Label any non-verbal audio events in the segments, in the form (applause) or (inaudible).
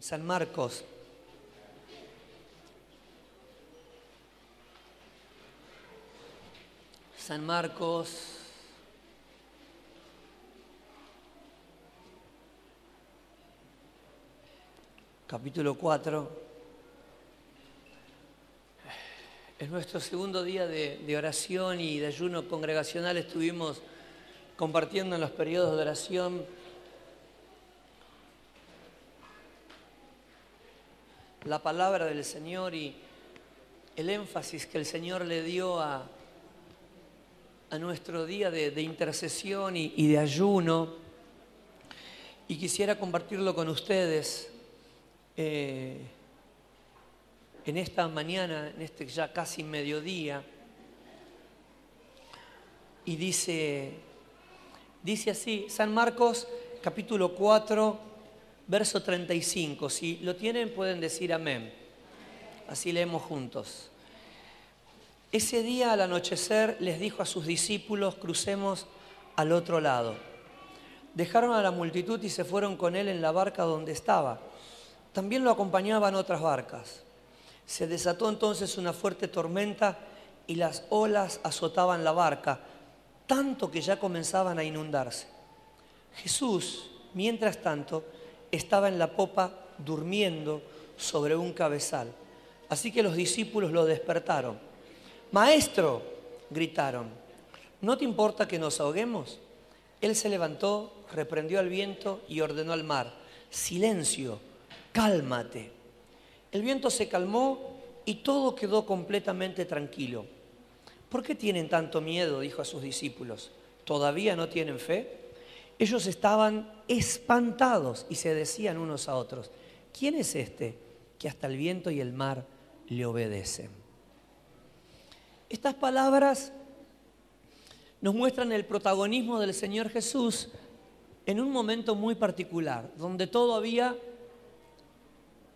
San Marcos. San Marcos. Capítulo 4. Es nuestro segundo día de, de, oración y de ayuno congregacional. Estuvimos compartiendo en los periodos de oración la palabra del Señor y el énfasis que el Señor le dio a, a nuestro día de, intercesión y, y, de ayuno. Y quisiera compartirlo con ustedes eh, en esta mañana, en este ya casi mediodía. Y dice, dice así, San Marcos capítulo 4, verso 35. Si lo tienen pueden decir amén. Así leemos juntos. Ese día al anochecer les dijo a sus discípulos, crucemos al otro lado. Dejaron a la multitud y se fueron con él en la barca donde estaba. También lo acompañaban otras barcas. Se desató entonces una fuerte tormenta y las olas azotaban la barca, tanto que ya comenzaban a inundarse. Jesús, mientras tanto, estaba en la popa durmiendo sobre un cabezal. Así que los discípulos lo despertaron. Maestro, gritaron, ¿no te importa que nos ahoguemos? Él se levantó, reprendió al viento y ordenó al mar, silencio, cálmate. El viento se calmó y todo quedó completamente tranquilo. ¿Por qué tienen tanto miedo? dijo a sus discípulos. ¿Todavía no tienen fe? Ellos estaban espantados y se decían unos a otros, ¿quién es este que hasta el viento y el mar le obedecen? Estas palabras nos muestran el protagonismo del Señor Jesús en un momento muy particular, donde todo había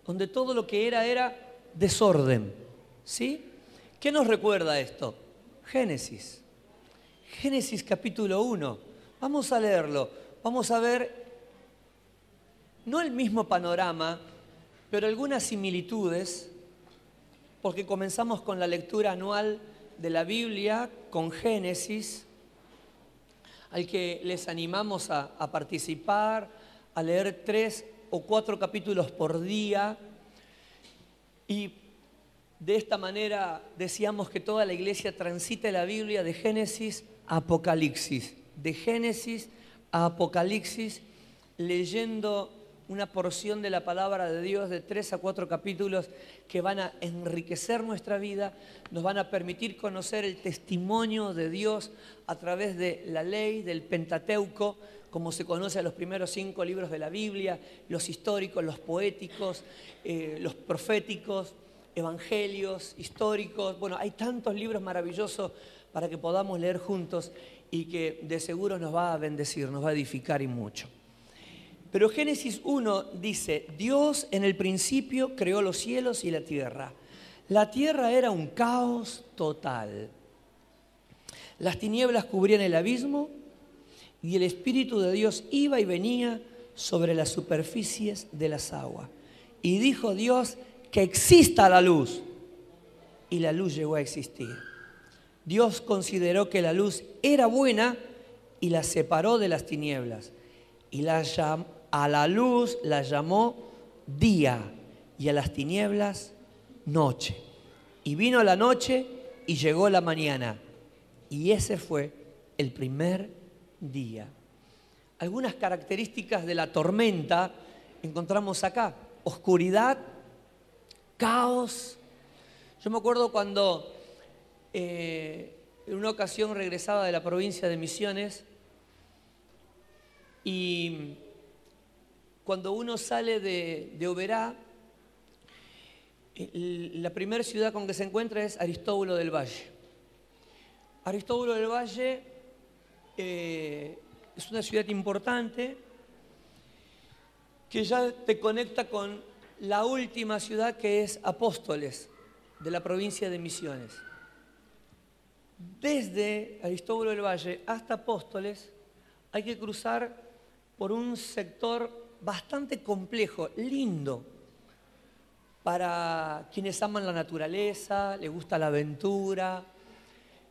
donde todo lo que era era desorden. ¿Sí? ¿Qué nos recuerda esto? Génesis. Génesis capítulo 1. Vamos a leerlo. Vamos a ver no el mismo panorama, pero algunas similitudes, porque comenzamos con la lectura anual de la Biblia, con Génesis, al que les animamos a, participar, a leer tres o cuatro capítulos por día. Y de esta manera decíamos que toda la iglesia transite la Biblia de Génesis a Apocalipsis, de Génesis a Apocalipsis, leyendo una porción de la palabra de Dios de tres a cuatro capítulos que van a enriquecer nuestra vida, nos van a permitir conocer el testimonio de Dios a través de la ley, del Pentateuco, como se conoce a los primeros cinco libros de la Biblia, los históricos, los poéticos, eh, los proféticos, evangelios, históricos. Bueno, hay tantos libros maravillosos para que podamos leer juntos y que de seguro nos va a bendecir, nos va a edificar y mucho. Pero Génesis 1 dice, Dios en el principio creó los cielos y la tierra. La tierra era un caos total. Las tinieblas cubrían el abismo y el Espíritu de Dios iba y venía sobre las superficies de las aguas. Y dijo Dios que exista la luz. Y la luz llegó a existir. Dios consideró que la luz era buena y la separó de las tinieblas. Y a la luz la llamó día y a las tinieblas noche. Y vino la noche y llegó la mañana. Y ese fue el primer día. Algunas características de la tormenta encontramos acá. Oscuridad, caos. Yo me acuerdo cuando eh, en una ocasión regresaba de la provincia de Misiones y cuando uno sale de, Oberá, la primera ciudad con que se encuentra es Aristóbulo del Valle. Aristóbulo del Valle eh, es una ciudad importante que ya te conecta con la última ciudad que es Apóstoles, de la provincia de Misiones. Desde Aristóbulo del Valle hasta Apóstoles hay que cruzar por un sector bastante complejo, lindo, para quienes aman la naturaleza, les gusta la aventura,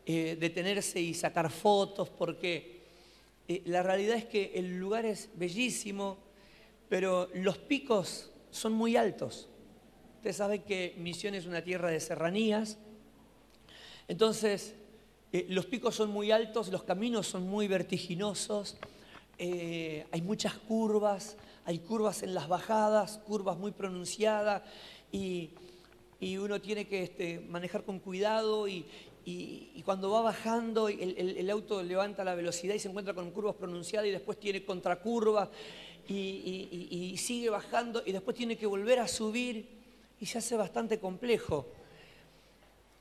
eh, detenerse y sacar fotos, porque eh, la realidad es que el lugar es bellísimo, pero los picos son muy altos. Ustedes saben que Misión es una tierra de serranías, entonces eh, los picos son muy altos, los caminos son muy vertiginosos, hay muchas curvas, hay curvas en las bajadas, curvas muy pronunciadas, y, uno tiene que este, manejar con cuidado y, cuando va bajando el, auto levanta la velocidad y se encuentra con curvas pronunciadas y después tiene contracurvas y sigue bajando y después tiene que volver a subir y se hace bastante complejo.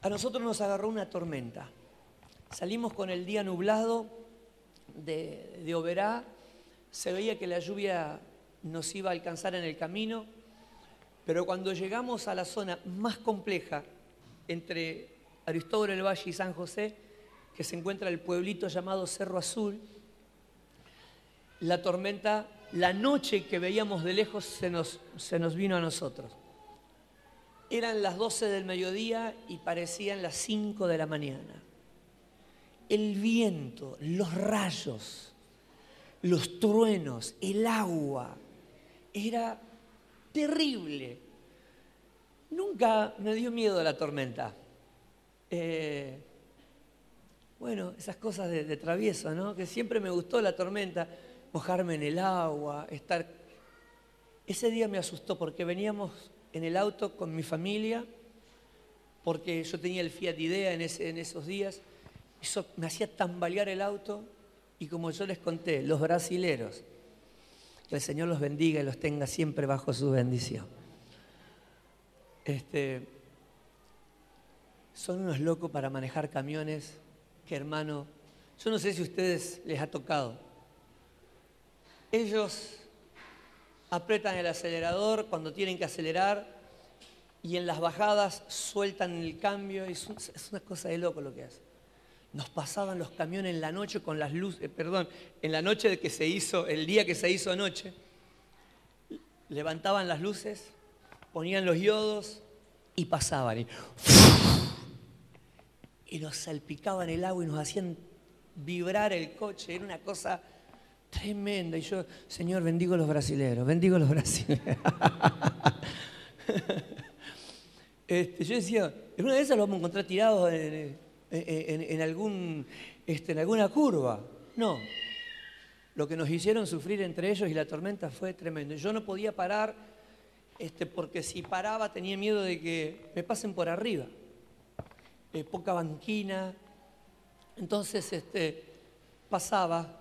A nosotros nos agarró una tormenta. Salimos con el día nublado de, Oberá, se veía que la lluvia nos iba a alcanzar en el camino pero cuando llegamos a la zona más compleja entre Aristóbulo del Valle y San José, que se encuentra el pueblito llamado Cerro Azul, la tormenta, la noche que veíamos de lejos se nos, se nos vino a nosotros. Eran las 12 del mediodía y parecían las 5 de la mañana. El viento, los rayos, los truenos, el agua, era terrible. Nunca me dio miedo la tormenta. Eh, bueno, esas cosas de, travieso, ¿no? Que siempre me gustó la tormenta, mojarme en el agua, estar... Ese día me asustó porque veníamos en el auto con mi familia, porque yo tenía el Fiat Idea en, en esos días, eso me hacía tambalear el auto y como yo les conté, los brasileros que el Señor los bendiga y los tenga siempre bajo su bendición. Este, son unos locos para manejar camiones que hermano, yo no sé si a ustedes les ha tocado. Ellos apretan el acelerador cuando tienen que acelerar y en las bajadas sueltan el cambio. Es, es una cosa de loco lo que hacen nos pasaban los camiones en la noche con las luces, eh, perdón, en la noche de que se hizo, el día que se hizo anoche, levantaban las luces, ponían los yodos y pasaban. Y, y nos salpicaban el agua y nos hacían vibrar el coche. Era una cosa tremenda. Y yo, Señor, bendigo a los brasileros, bendigo a los brasileros. (laughs) Este, yo decía, en una de esas los vamos a encontrar tirados en, en, algún, este, en alguna curva. No. Lo que nos hicieron sufrir entre ellos y la tormenta fue tremendo. Yo no podía parar este, porque si paraba tenía miedo de que me pasen por arriba. Eh, poca banquina. Entonces este, pasaba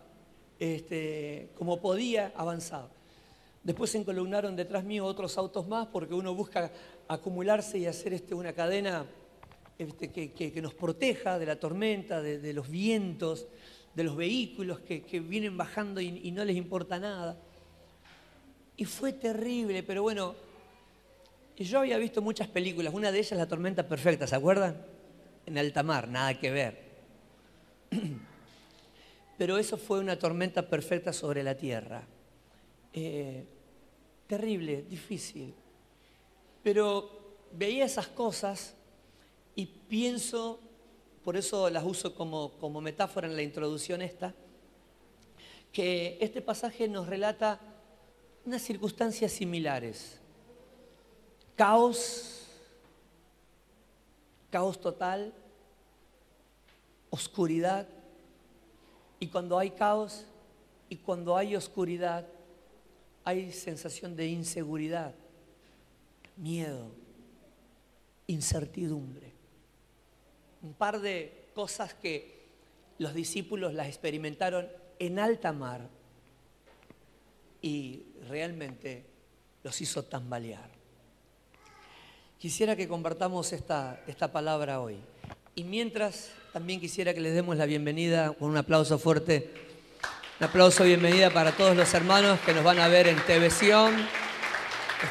como podía, avanzaba. Después se encolumnaron detrás mío otros autos más porque uno busca acumularse y hacer una cadena que, nos proteja de la tormenta, de, los vientos, de los vehículos que, vienen bajando y, no les importa nada. Y fue terrible, pero bueno, yo había visto muchas películas, una de ellas La Tormenta Perfecta, ¿se acuerdan? En alta mar, nada que ver. (clears throat) Pero eso fue una tormenta perfecta sobre la tierra. Eh, terrible, difícil. Pero veía esas cosas y pienso, por eso las uso como, como metáfora en la introducción esta, que este pasaje nos relata unas circunstancias similares. Caos, caos total, oscuridad, y cuando hay caos y cuando hay oscuridad, hay sensación de inseguridad, miedo, incertidumbre un par de cosas que los discípulos las experimentaron en alta mar y realmente los hizo tambalear. Quisiera que compartamos esta, esta palabra hoy. Y mientras, también quisiera que les demos la bienvenida con un aplauso fuerte. Un aplauso bienvenida para todos los hermanos que nos van a ver en televisión,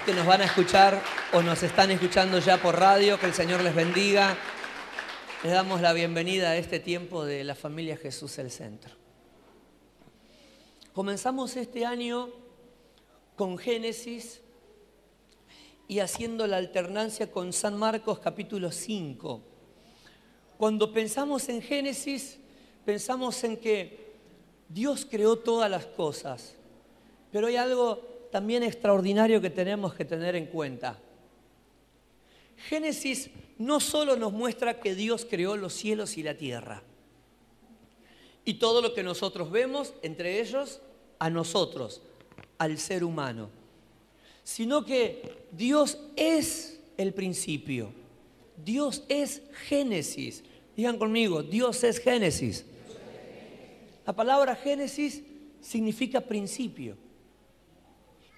que nos van a escuchar o nos están escuchando ya por radio. Que el Señor les bendiga. Les damos la bienvenida a este tiempo de la familia Jesús el Centro. Comenzamos este año con Génesis y haciendo la alternancia con San Marcos capítulo 5. Cuando pensamos en Génesis, pensamos en que Dios creó todas las cosas, pero hay algo también extraordinario que tenemos que tener en cuenta. Génesis no solo nos muestra que Dios creó los cielos y la tierra, y todo lo que nosotros vemos, entre ellos, a nosotros, al ser humano sino que Dios es el principio. Dios es Génesis. Digan conmigo, Dios es Génesis. La palabra Génesis significa principio.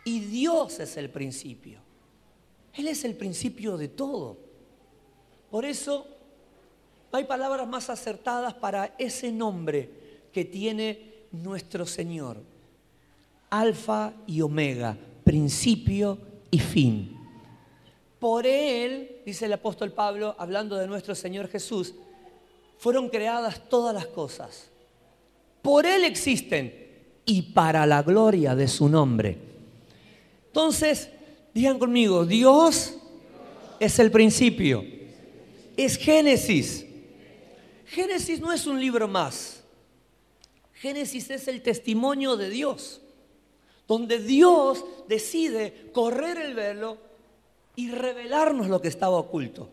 Y Dios es el principio. Él es el principio de todo. Por eso no hay palabras más acertadas para ese nombre que tiene nuestro Señor. Alfa y Omega, principio y fin. Por Él, dice el apóstol Pablo, hablando de nuestro Señor Jesús, fueron creadas todas las cosas. Por Él existen y para la gloria de su nombre. Entonces, digan conmigo, Dios es el principio, es Génesis. Génesis no es un libro más. Génesis es el testimonio de Dios donde Dios decide correr el velo y revelarnos lo que estaba oculto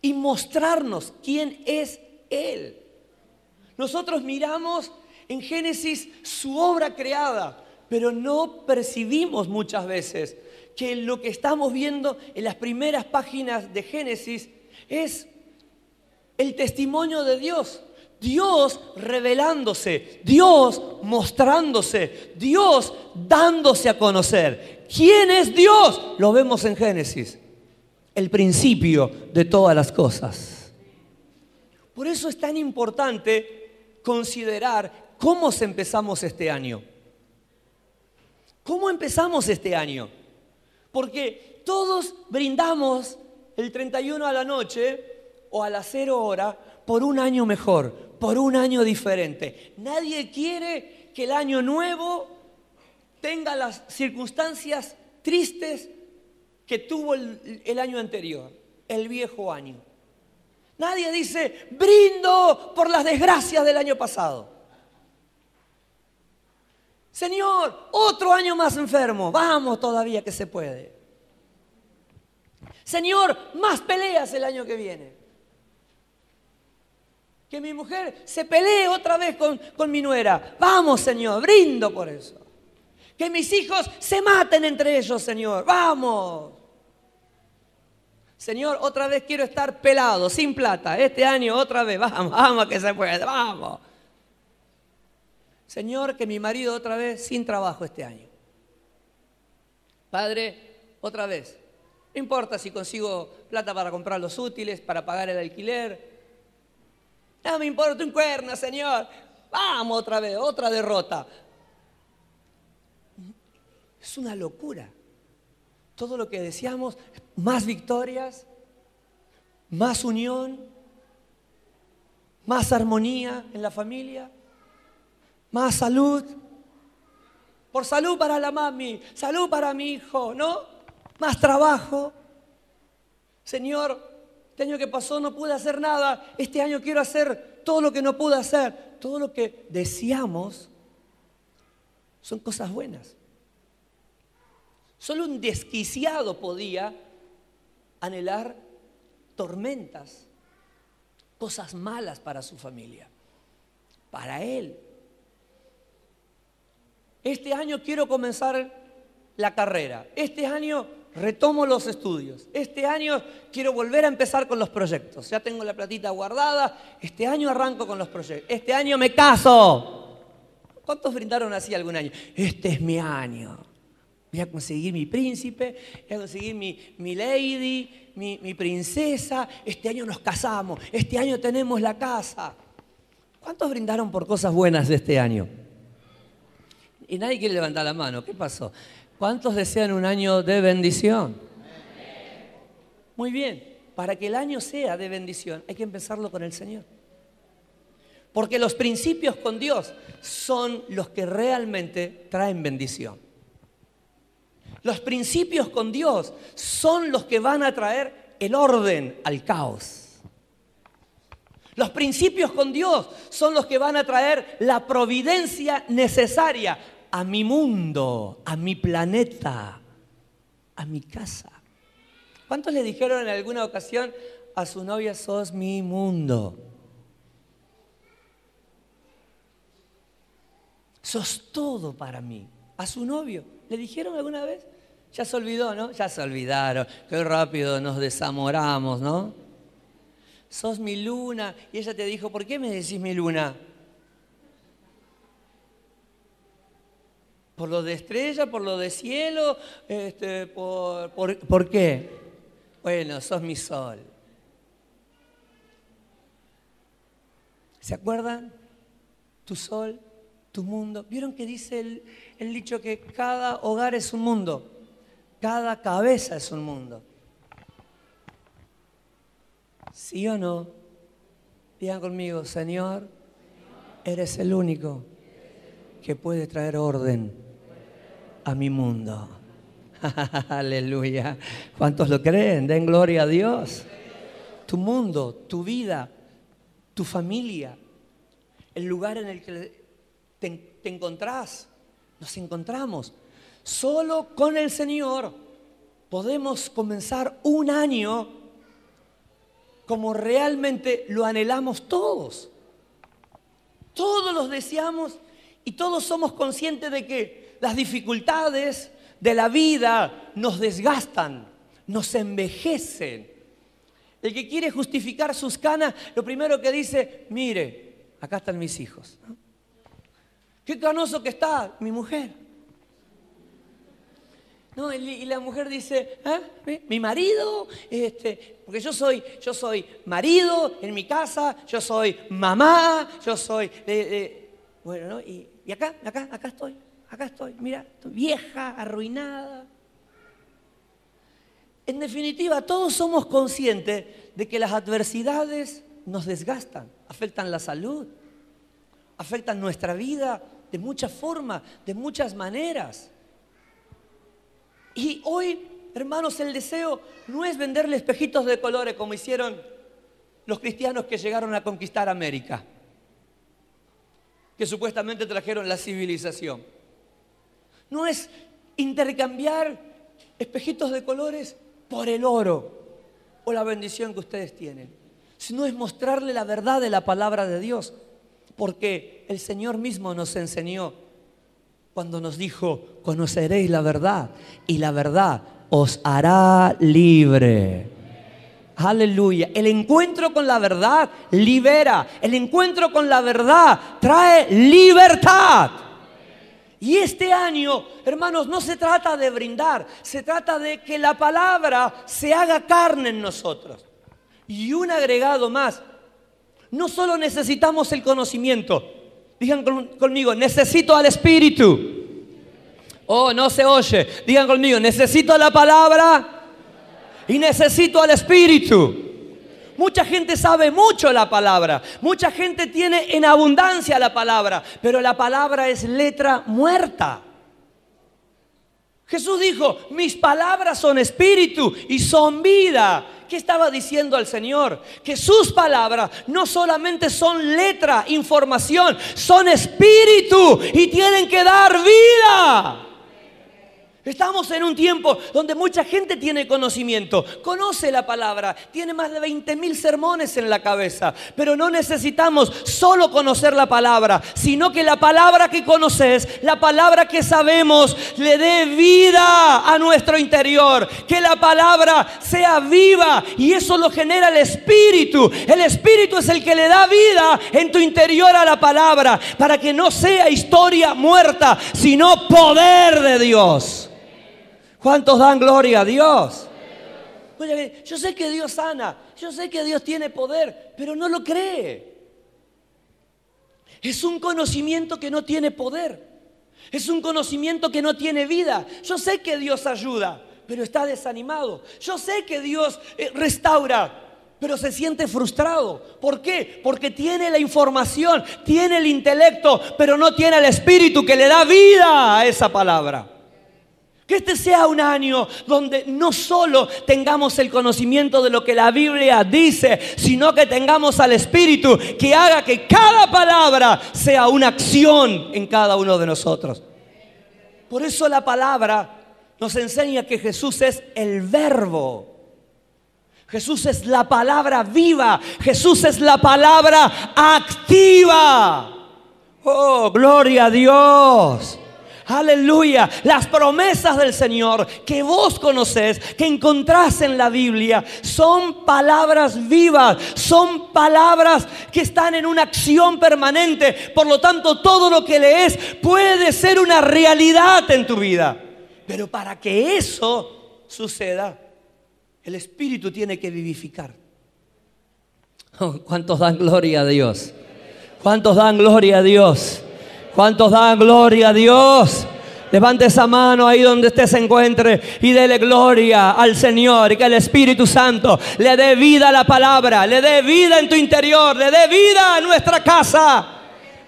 y mostrarnos quién es Él. Nosotros miramos en Génesis su obra creada, pero no percibimos muchas veces que lo que estamos viendo en las primeras páginas de Génesis es el testimonio de Dios. Dios revelándose, Dios mostrándose, Dios dándose a conocer. ¿Quién es Dios? Lo vemos en Génesis, el principio de todas las cosas. Por eso es tan importante considerar cómo empezamos este año. ¿Cómo empezamos este año? Porque todos brindamos el 31 a la noche o a las 0 hora por un año mejor, por un año diferente. Nadie quiere que el año nuevo tenga las circunstancias tristes que tuvo el, año anterior, el viejo año. Nadie dice, brindo por las desgracias del año pasado. Señor, otro año más enfermo, vamos todavía que se puede. Señor, más peleas el año que viene. Que mi mujer se pelee otra vez con, con mi nuera. Vamos, Señor, brindo por eso. Que mis hijos se maten entre ellos, Señor. Vamos. Señor, otra vez quiero estar pelado, sin plata. Este año otra vez. Vamos, vamos que se puede. Vamos. Señor, que mi marido otra vez sin trabajo este año. Padre, otra vez. No importa si consigo plata para comprar los útiles, para pagar el alquiler, no me importa un cuerno, Señor. Vamos otra vez, otra derrota. Es una locura. Todo lo que deseamos, más victorias, más unión, más armonía en la familia, más salud. Por salud para la mami, salud para mi hijo, ¿no? Más trabajo. Señor, este año que pasó no pude hacer nada, este año quiero hacer todo lo que no pude hacer. Todo lo que deseamos son cosas buenas. Solo un desquiciado podía anhelar tormentas, cosas malas para su familia, para él. Este año quiero comenzar la carrera. Este año retomo los estudios. Este año quiero volver a empezar con los proyectos. Ya tengo la platita guardada. Este año arranco con los proyectos. Este año me caso. ¿Cuántos brindaron así algún año? Este es mi año. Voy a conseguir mi príncipe, voy a conseguir mi, lady, mi, mi princesa. Este año nos casamos. Este año tenemos la casa. ¿Cuántos brindaron por cosas buenas este año? Y nadie quiere levantar la mano. ¿Qué pasó? ¿Cuántos desean un año de bendición? Muy bien, para que el año sea de bendición hay que empezarlo con el Señor. Porque los principios con Dios son los que realmente traen bendición. Los principios con Dios son los que van a traer el orden al caos. Los principios con Dios son los que van a traer la providencia necesaria a mi mundo, a mi planeta, a mi casa. ¿Cuántos le dijeron en alguna ocasión a su novia, sos mi mundo? Sos todo para mí. A su novio, ¿le dijeron alguna vez? Ya se olvidó, ¿no? Ya se olvidaron. Qué rápido nos desamoramos, ¿no? Sos mi luna. Y ella te dijo, ¿por qué me decís mi luna? ¿Por lo de estrella? ¿Por lo de cielo? Este, por, por qué? Bueno, sos mi sol. ¿Se acuerdan? Tu sol, tu mundo. ¿Vieron que dice el, el dicho que cada hogar es un mundo? Cada cabeza es un mundo. ¿Sí o no? Digan conmigo, Señor, eres el único que puede traer orden a mi mundo. (laughs) Aleluya. ¿Cuántos lo creen? Den gloria a Dios. Tu mundo, tu vida, tu familia, el lugar en el que te, encontrás, nos encontramos. Solo con el Señor podemos comenzar un año como realmente lo anhelamos todos. Todos los deseamos y todos somos conscientes de que las dificultades de la vida nos desgastan, nos envejecen. El que quiere justificar sus canas, lo primero que dice, mire, acá están mis hijos. Qué canoso que está mi mujer. No, y la mujer dice, ¿Ah? mi marido, este, porque yo soy, yo soy marido en mi casa, yo soy mamá, yo soy, bueno, ¿no? Y, y, acá, acá, acá estoy, acá estoy, mira, vieja, arruinada. En definitiva, todos somos conscientes de que las adversidades nos desgastan, afectan la salud, afectan nuestra vida de muchas formas, de muchas maneras. Y hoy, hermanos, el deseo no es venderle espejitos de colores como hicieron los cristianos que llegaron a conquistar América, que supuestamente trajeron la civilización. No es intercambiar espejitos de colores por el oro o la bendición que ustedes tienen, sino es mostrarle la verdad de la palabra de Dios, porque el Señor mismo nos enseñó cuando nos dijo, conoceréis la verdad y la verdad os hará libre. Aleluya. El encuentro con la verdad libera. El encuentro con la verdad trae libertad. Y este año, hermanos, no se trata de brindar, se trata de que la palabra se haga carne en nosotros. Y un agregado más, no solo necesitamos el conocimiento, Digan conmigo, necesito al Espíritu. Oh, no se oye. Digan conmigo, necesito la palabra y necesito al Espíritu. Mucha gente sabe mucho la palabra, mucha gente tiene en abundancia la palabra, pero la palabra es letra muerta. Jesús dijo, mis palabras son espíritu y son vida. ¿Qué estaba diciendo al Señor? Que sus palabras no solamente son letra, información, son espíritu y tienen que dar vida. Estamos en un tiempo donde mucha gente tiene conocimiento, conoce la palabra, tiene más de 20 mil sermones en la cabeza, pero no necesitamos solo conocer la palabra, sino que la palabra que conoces, la palabra que sabemos, le dé vida a nuestro interior, que la palabra sea viva y eso lo genera el Espíritu. El Espíritu es el que le da vida en tu interior a la palabra, para que no sea historia muerta, sino poder de Dios. ¿Cuántos dan gloria a Dios? yo sé que Dios sana, yo sé que Dios tiene poder, pero no lo cree. Es un conocimiento que no tiene poder. Es un conocimiento que no tiene vida. Yo sé que Dios ayuda, pero está desanimado. Yo sé que Dios eh, restaura, pero se siente frustrado. ¿Por qué? Porque tiene la información, tiene el intelecto, pero no tiene el espíritu que le da vida a esa palabra Que este sea un año donde no solo tengamos el conocimiento de lo que la Biblia dice, sino que tengamos al Espíritu que haga que cada palabra sea una acción en cada uno de nosotros. Por eso la palabra nos enseña que Jesús es el verbo. Jesús es la palabra viva. Jesús es la palabra activa. Oh, gloria a Dios. Aleluya. Las promesas del Señor que vos conocés, que encontrás en la Biblia, son palabras vivas, son palabras que están en una acción permanente. Por lo tanto, todo lo que lees puede ser una realidad en tu vida. Pero para que eso suceda, el Espíritu tiene que vivificar. Oh, ¿Cuántos dan gloria a Dios? ¿Cuántos dan gloria a Dios? ¿Cuántos dan gloria a Dios? Levante esa mano ahí donde usted se encuentre y dele gloria al Señor y que el Espíritu Santo le dé vida a la palabra, le dé vida en tu interior, le dé vida a nuestra casa.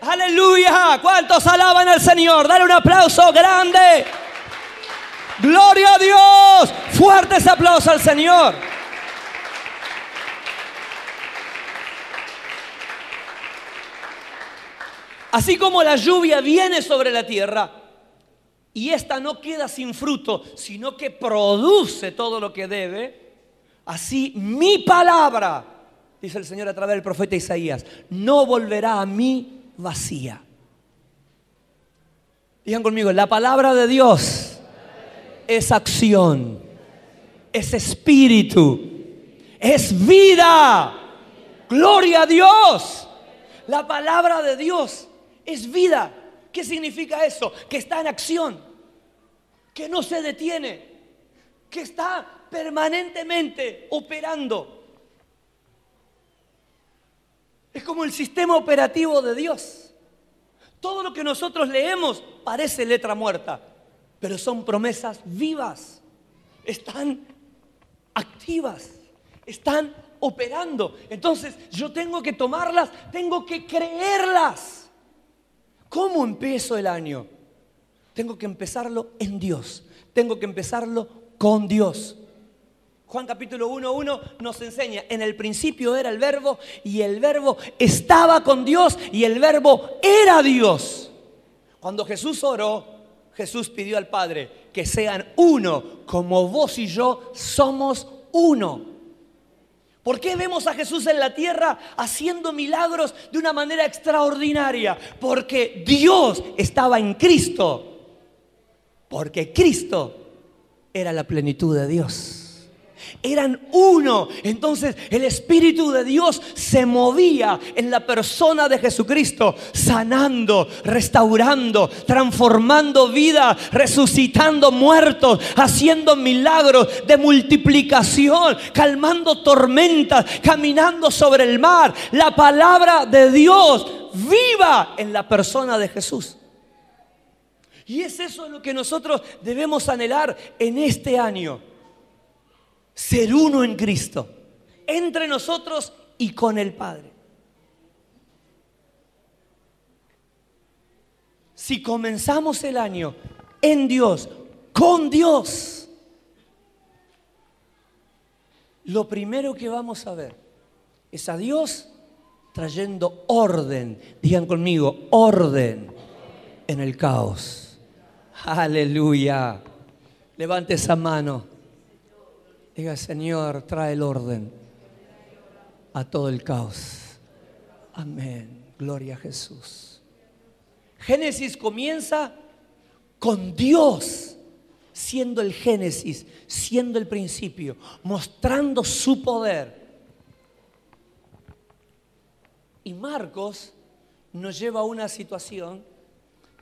Aleluya. ¿Cuántos alaban al Señor? Dale un aplauso grande. Gloria a Dios. Fuerte ese aplauso al Señor. Así como la lluvia viene sobre la tierra y esta no queda sin fruto, sino que produce todo lo que debe, así mi palabra, dice el Señor a través del profeta Isaías, no volverá a mí vacía. Digan conmigo, la palabra de Dios es acción, es espíritu, es vida. Gloria a Dios. La palabra de Dios es vida. ¿Qué significa eso? Que está en acción, que no se detiene, que está permanentemente operando. Es como el sistema operativo de Dios. Todo lo que nosotros leemos parece letra muerta, pero son promesas vivas, están activas, están operando. Entonces yo tengo que tomarlas, tengo que creerlas. ¿Cómo empiezo el año? Tengo que empezarlo en Dios. Tengo que empezarlo con Dios. Juan capítulo 1.1 nos enseña, en el principio era el verbo y el verbo estaba con Dios y el verbo era Dios. Cuando Jesús oró, Jesús pidió al Padre que sean uno, como vos y yo somos uno. ¿Por qué vemos a Jesús en la tierra haciendo milagros de una manera extraordinaria? Porque Dios estaba en Cristo. Porque Cristo era la plenitud de Dios eran uno. Entonces el Espíritu de Dios se movía en la persona de Jesucristo, sanando, restaurando, transformando vida, resucitando muertos, haciendo milagros de multiplicación, calmando tormentas, caminando sobre el mar. La palabra de Dios viva en la persona de Jesús. Y es eso lo que nosotros debemos anhelar en este año ser uno en Cristo, entre nosotros y con el Padre. Si comenzamos el año en Dios, con Dios, lo primero que vamos a ver es a Dios trayendo orden. Digan conmigo, orden en el caos. Aleluya. Levante esa mano. Diga, Señor, trae el orden a todo el caos. Amén. Gloria a Jesús. Génesis comienza con Dios siendo el Génesis, siendo el principio, mostrando su poder. Y Marcos nos lleva a una situación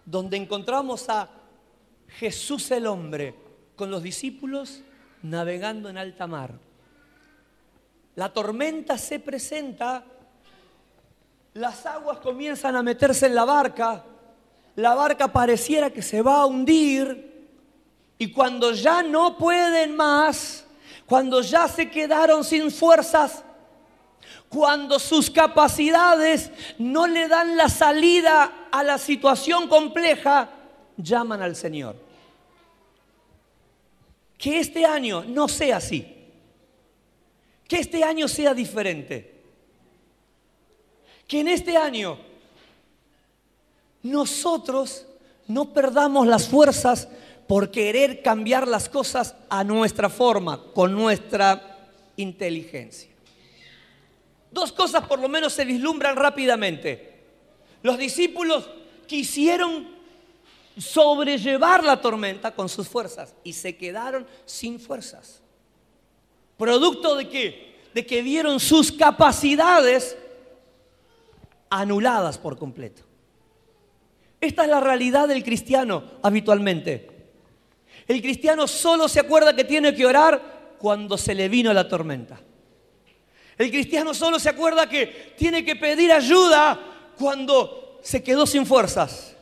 donde encontramos a Jesús el hombre con los discípulos navegando en alta mar. La tormenta se presenta, las aguas comienzan a meterse en la barca, la barca pareciera que se va a hundir y cuando ya no pueden más, cuando ya se quedaron sin fuerzas, cuando sus capacidades no le dan la salida a la situación compleja, llaman al Señor. Que este año no sea así. Que este año sea diferente. Que en este año nosotros no perdamos las fuerzas por querer cambiar las cosas a nuestra forma, con nuestra inteligencia. Dos cosas por lo menos se vislumbran rápidamente. Los discípulos quisieron sobrellevar la tormenta con sus fuerzas y se quedaron sin fuerzas. ¿Producto de qué? De que vieron sus capacidades anuladas por completo. Esta es la realidad del cristiano habitualmente. El cristiano solo se acuerda que tiene que orar cuando se le vino la tormenta. El cristiano solo se acuerda que tiene que pedir ayuda cuando se quedó sin fuerzas.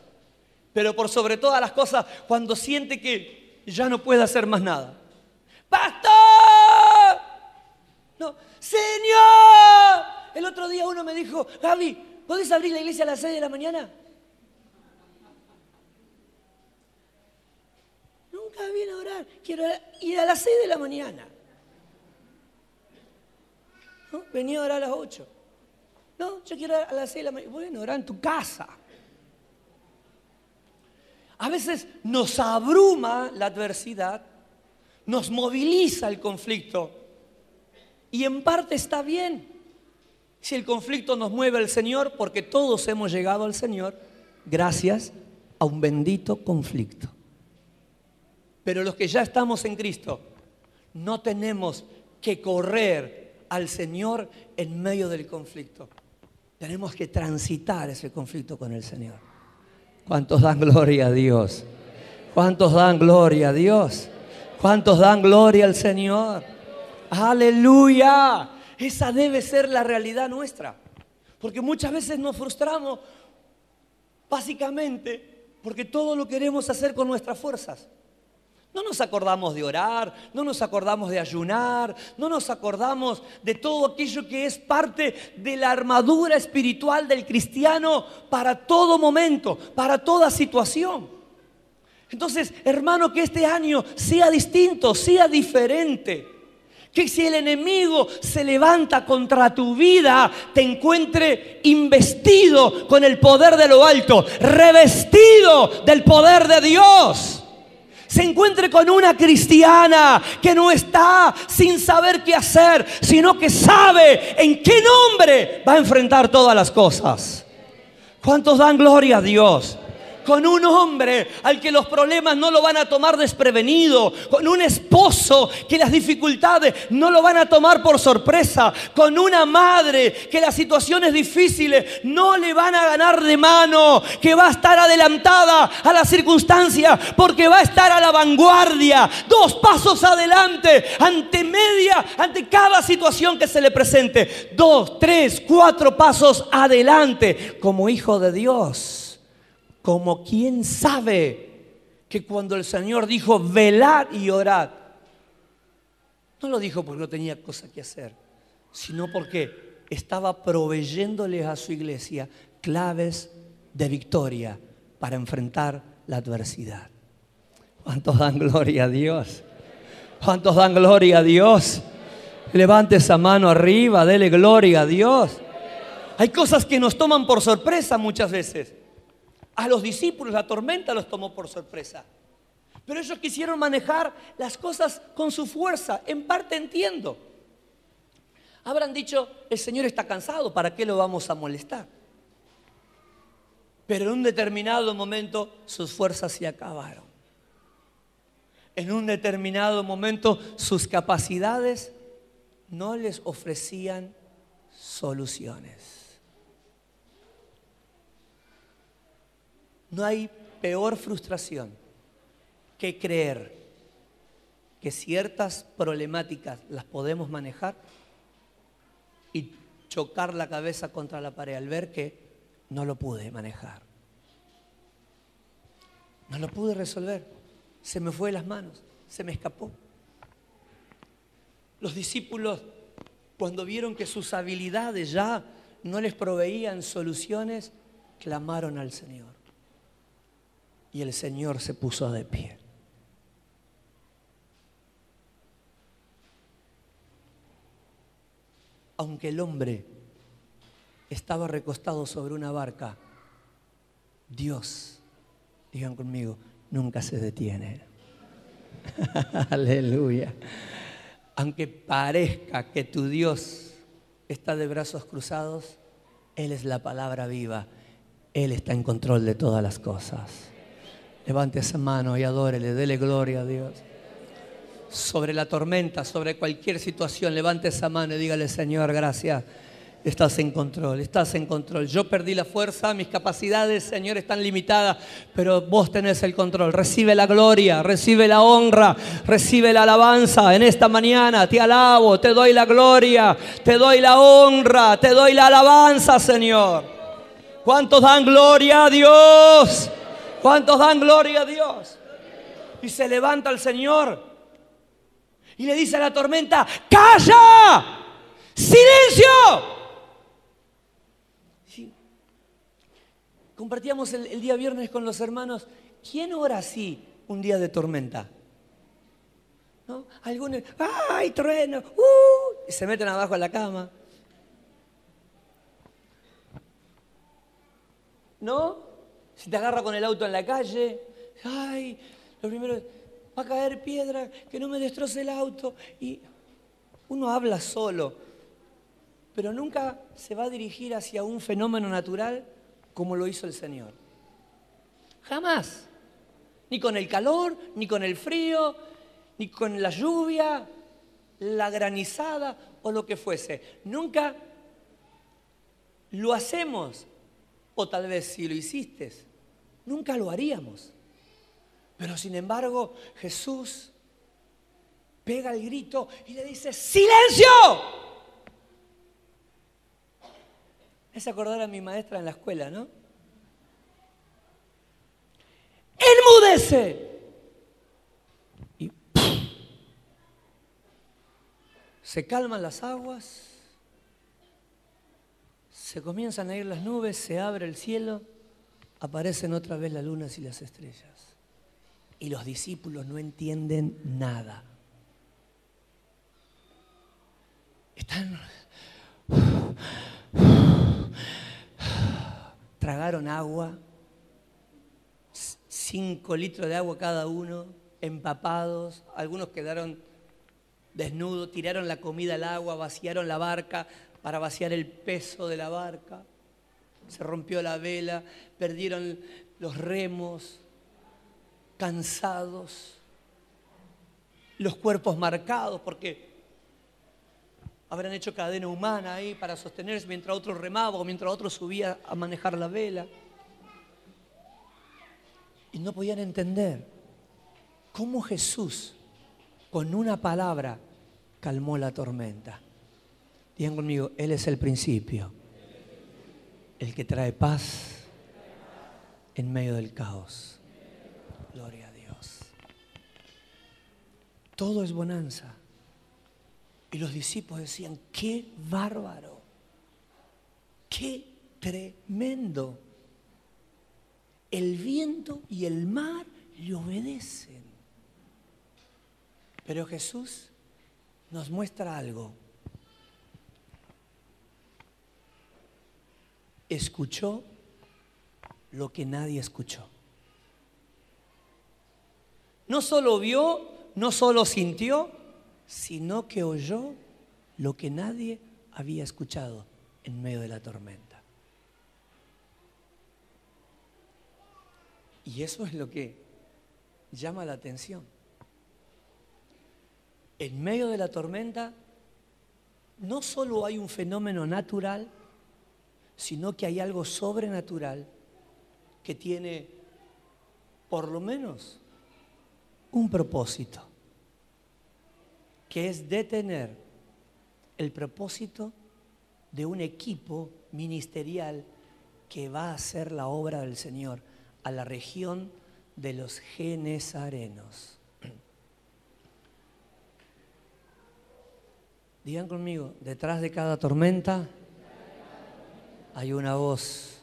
Pero por sobre todas las cosas, cuando siente que ya no puede hacer más nada. ¡Pastor! No, Señor. El otro día uno me dijo, Gaby, ¿podés abrir la iglesia a las 6 de la mañana? Nunca viene a orar. Quiero ir a las 6 de la mañana. Venía a orar a las 8. No, yo quiero a las 6 de la mañana. Bueno, orar en tu casa. A veces nos abruma la adversidad, nos moviliza el conflicto. Y en parte está bien. Si el conflicto nos mueve al Señor, porque todos hemos llegado al Señor gracias a un bendito conflicto. Pero los que ya estamos en Cristo, no tenemos que correr al Señor en medio del conflicto. Tenemos que transitar ese conflicto con el Señor. ¿Cuántos dan gloria a Dios? ¿Cuántos dan gloria a Dios? ¿Cuántos dan gloria al Señor? Aleluya. Esa debe ser la realidad nuestra. Porque muchas veces nos frustramos básicamente porque todo lo queremos hacer con nuestras fuerzas. No nos acordamos de orar, no nos acordamos de ayunar, no nos acordamos de todo aquello que es parte de la armadura espiritual del cristiano para todo momento, para toda situación. Entonces, hermano, que este año sea distinto, sea diferente. Que si el enemigo se levanta contra tu vida, te encuentre investido con el poder de lo alto, revestido del poder de Dios se encuentre con una cristiana que no está sin saber qué hacer, sino que sabe en qué nombre va a enfrentar todas las cosas. ¿Cuántos dan gloria a Dios? Con un hombre al que los problemas no lo van a tomar desprevenido, con un esposo que las dificultades no lo van a tomar por sorpresa, con una madre que las situaciones difíciles no le van a ganar de mano, que va a estar adelantada a las circunstancias porque va a estar a la vanguardia, dos pasos adelante, ante media, ante cada situación que se le presente, dos, tres, cuatro pasos adelante como hijo de Dios como quien sabe que cuando el Señor dijo velar y orar, no lo dijo porque no tenía cosa que hacer, sino porque estaba proveyéndole a su iglesia claves de victoria para enfrentar la adversidad. ¿Cuántos dan gloria a Dios? ¿Cuántos dan gloria a Dios? Levante esa mano arriba, dele gloria a Dios. Hay cosas que nos toman por sorpresa muchas veces. A los discípulos la tormenta los tomó por sorpresa. Pero ellos quisieron manejar las cosas con su fuerza. En parte entiendo. Habrán dicho, el Señor está cansado, ¿para qué lo vamos a molestar? Pero en un determinado momento sus fuerzas se acabaron. En un determinado momento sus capacidades no les ofrecían soluciones. No hay peor frustración que creer que ciertas problemáticas las podemos manejar y chocar la cabeza contra la pared al ver que no lo pude manejar. No lo pude resolver. Se me fue de las manos, se me escapó. Los discípulos, cuando vieron que sus habilidades ya no les proveían soluciones, clamaron al Señor y el Señor se puso de pie. Aunque el hombre estaba recostado sobre una barca, Dios, digan conmigo, nunca se detiene. (laughs) Aleluya. Aunque parezca que tu Dios está de brazos cruzados, Él es la palabra viva. Él está en control de todas las cosas. Levante esa mano y adórele, dele gloria a Dios. Sobre la tormenta, sobre cualquier situación, levante esa mano y dígale, Señor, gracias Estás en control, estás en control. Yo perdí la fuerza, mis capacidades, Señor, están limitadas, pero vos tenés el control. Recibe la gloria, recibe la honra, recibe la alabanza en esta mañana. Te alabo, te doy la gloria, te doy la honra, te doy la alabanza, Señor. ¿Cuántos dan gloria a Dios? ¿Cuántos dan gloria a Dios? Y se levanta el Señor y le dice a la tormenta, calla, silencio. Compartíamos el, día viernes con los hermanos, ¿quién ora así un día de tormenta? ¿No? Algunos, ¡ay, trueno! ¡Uh! Y se meten abajo a la cama. ¿No? Si te agarra con el auto en la calle, ¡ay! Lo primero, va a caer piedra, que no me destroce el auto. Y uno habla solo, pero nunca se va a dirigir hacia un fenómeno natural como lo hizo el Señor. Jamás. Ni con el calor, ni con el frío, ni con la lluvia, la granizada o lo que fuese. Nunca lo hacemos, o tal vez si lo hiciste, nunca lo haríamos. Pero sin embargo, Jesús pega el grito y le dice, silencio. Es acordar a mi maestra en la escuela, ¿no? ¡Enmudece! Y se calman las aguas, se comienzan a ir las nubes, se abre el cielo, aparecen otra vez las lunas y las estrellas. Y los discípulos no entienden nada. Están tragaron agua, cinco litros de agua cada uno, empapados, algunos quedaron desnudos, tiraron la comida al agua, vaciaron la barca para vaciar el peso de la barca, se rompió la vela, perdieron los remos, cansados, los cuerpos marcados, porque Habrán hecho cadena humana ahí para sostenerse mientras otro remaba o mientras otro subía a manejar la vela. Y no podían entender cómo Jesús, con una palabra, calmó la tormenta. Digan conmigo, Él es el principio, el que trae paz en medio del caos. Gloria a Dios. Todo es bonanza. Y los discípulos decían, qué bárbaro, qué tremendo. El viento y el mar le obedecen. Pero Jesús nos muestra algo. Escuchó lo que nadie escuchó. No solo vio, no solo sintió, sino que oyó lo que nadie había escuchado en medio de la tormenta. Y eso es lo que llama la atención. En medio de la tormenta no solo hay un fenómeno natural, sino que hay algo sobrenatural que tiene por lo menos un propósito que es detener el propósito de un equipo ministerial que va a hacer la obra del Señor a la región de los genesarenos. (clears throat) Digan conmigo, detrás de cada tormenta hay una voz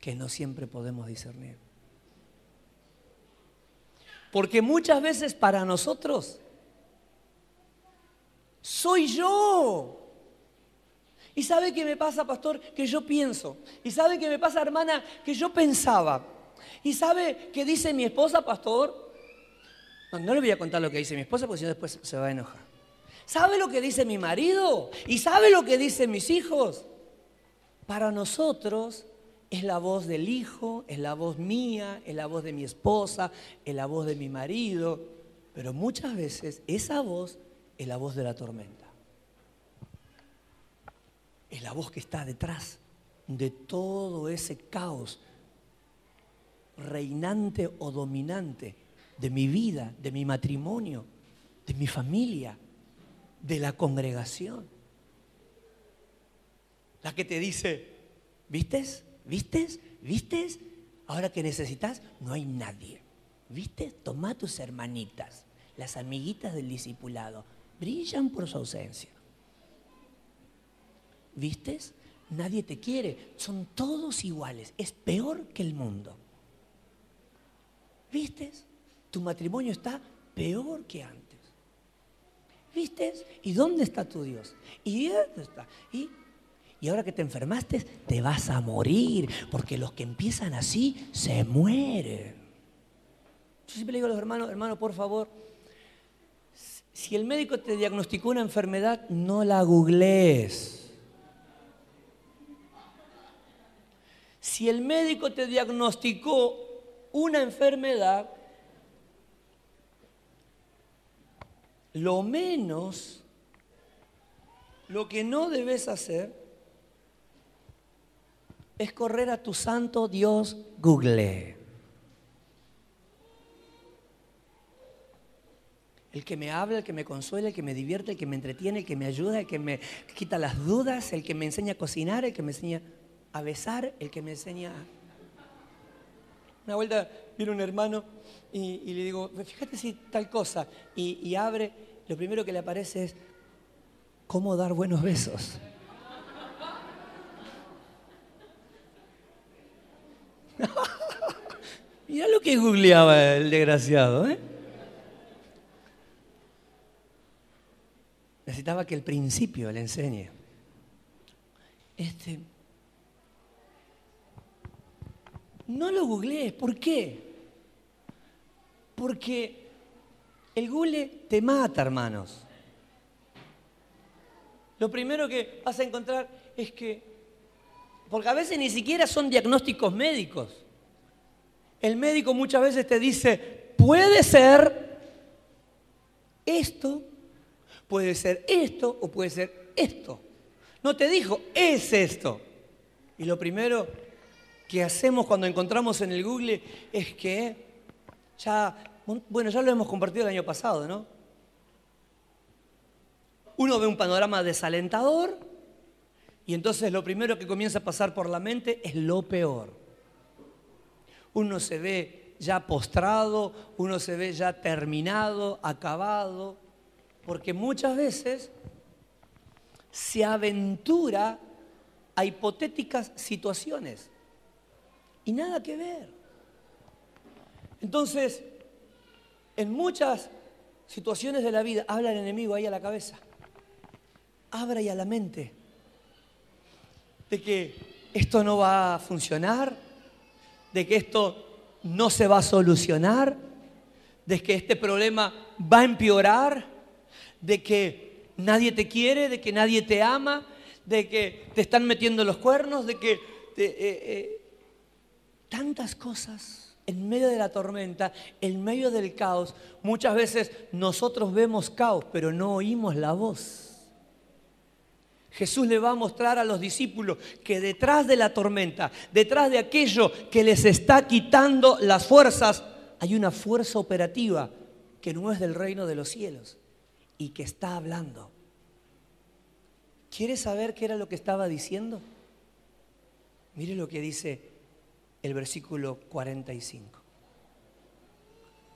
que no siempre podemos discernir. Porque muchas veces para nosotros soy yo. ¿Y sabe qué me pasa, pastor? Que yo pienso. ¿Y sabe qué me pasa, hermana? Que yo pensaba. ¿Y sabe qué dice mi esposa, pastor? No, no le voy a contar lo que dice mi esposa porque si no después se va a enojar. ¿Sabe lo que dice mi marido? ¿Y sabe lo que dicen mis hijos? Para nosotros es la voz del hijo, es la voz mía, es la voz de mi esposa, es la voz de mi marido, pero muchas veces esa voz es la voz de la tormenta. Es la voz que está detrás de todo ese caos reinante o dominante de mi vida, de mi matrimonio, de mi familia, de la congregación. La que te dice, ¿vistes? ¿Vistes? ¿Vistes? Ahora que necesitas, no hay nadie. ¿Viste? Toma tus hermanitas, las amiguitas del discipulado. Brillan por su ausencia. ¿Vistes? Nadie te quiere. Son todos iguales. Es peor que el mundo. ¿Vistes? Tu matrimonio está peor que antes. ¿Viste? ¿Y dónde está tu Dios? ¿Y dónde está? ¿Y, y ahora que te enfermaste, te vas a morir, porque los que empiezan así se mueren. Yo siempre le digo a los hermanos, hermano, por favor, si el médico te diagnosticó una enfermedad, no la googlees. Si el médico te diagnosticó una enfermedad, lo menos, lo que no debes hacer es correr a tu santo Dios Google. El que me habla, el que me consuela, el que me divierte, el que me entretiene, el que me ayuda, el que me quita las dudas, el que me enseña a cocinar, el que me enseña a besar, el que me enseña a... Una vuelta viene un hermano y, le digo, fíjate si tal cosa, y abre lo primero que le aparece es cómo dar buenos besos. (laughs) Mira lo que googleaba el desgraciado, ¿eh? Necesitaba que el principio le enseñe. Este. No lo googlees, ¿por qué? Porque el Google te mata, hermanos. Lo primero que vas a encontrar es que, porque a veces ni siquiera son diagnósticos médicos. El médico muchas veces te dice, puede ser esto, puede ser esto o puede ser esto. No te dijo, es esto. Y lo primero que hacemos cuando encontramos en el Google es que ya bueno, ya lo hemos compartido el año pasado, ¿no? Uno ve un panorama desalentador y entonces lo primero que comienza a pasar por la mente es lo peor. Uno se ve ya postrado, uno se ve ya terminado, acabado, porque muchas veces se aventura a hipotéticas situaciones y nada que ver. Entonces, en muchas situaciones de la vida habla el enemigo ahí a la cabeza. Abra y a la mente de que esto no va a funcionar, de que esto no se va a solucionar, de que este problema va a empeorar, de que nadie te quiere, de que nadie te ama, de que te están metiendo los cuernos, de que eh, eh, tantas cosas en medio de la tormenta, en medio del caos, muchas veces nosotros vemos caos, pero no oímos la voz. Jesús le va a mostrar a los discípulos que detrás de la tormenta, detrás de aquello que les está quitando las fuerzas, hay una fuerza operativa que no es del reino de los cielos y que está hablando. ¿Quiere saber qué era lo que estaba diciendo? Mire lo que dice el versículo 45.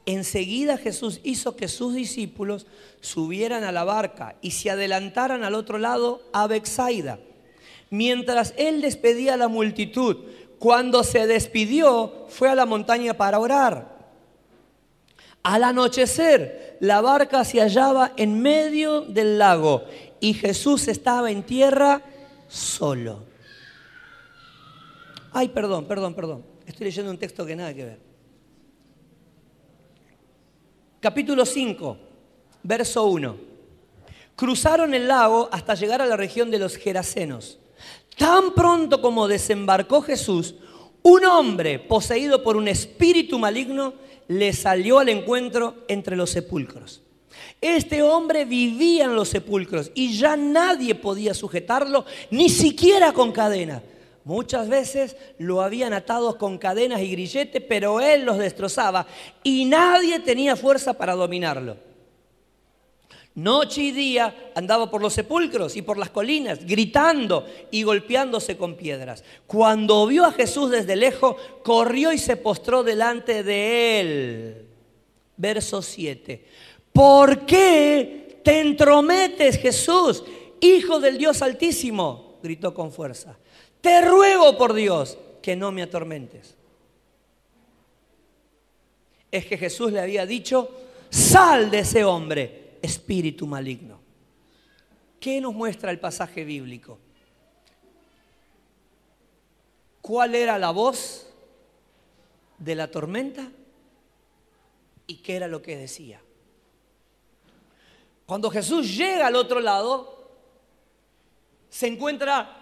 Enseguida Jesús hizo que sus discípulos subieran a la barca y se adelantaran al otro lado a Bexaida. Mientras él despedía a la multitud, cuando se despidió, fue a la montaña para orar. Al anochecer, la barca se hallaba en medio del lago y Jesús estaba en tierra solo. Ay, perdón, perdón, perdón. Estoy leyendo un texto que nada que ver. Capítulo 5, verso 1. Cruzaron el lago hasta llegar a la región de los Gerasenos. Tan pronto como desembarcó Jesús, un hombre poseído por un espíritu maligno le salió al encuentro entre los sepulcros. Este hombre vivía en los sepulcros y ya nadie podía sujetarlo, ni siquiera con cadena. Muchas veces lo habían atado con cadenas y grilletes, pero él los destrozaba y nadie tenía fuerza para dominarlo. Noche y día andaba por los sepulcros y por las colinas, gritando y golpeándose con piedras. Cuando vio a Jesús desde lejos, corrió y se postró delante de él. Verso 7. ¿Por qué te entrometes, Jesús, Hijo del Dios Altísimo? gritó con fuerza. Te ruego por Dios que no me atormentes. Es que Jesús le había dicho, sal de ese hombre, espíritu maligno. ¿Qué nos muestra el pasaje bíblico? ¿Cuál era la voz de la tormenta? ¿Y qué era lo que decía? Cuando Jesús llega al otro lado, se encuentra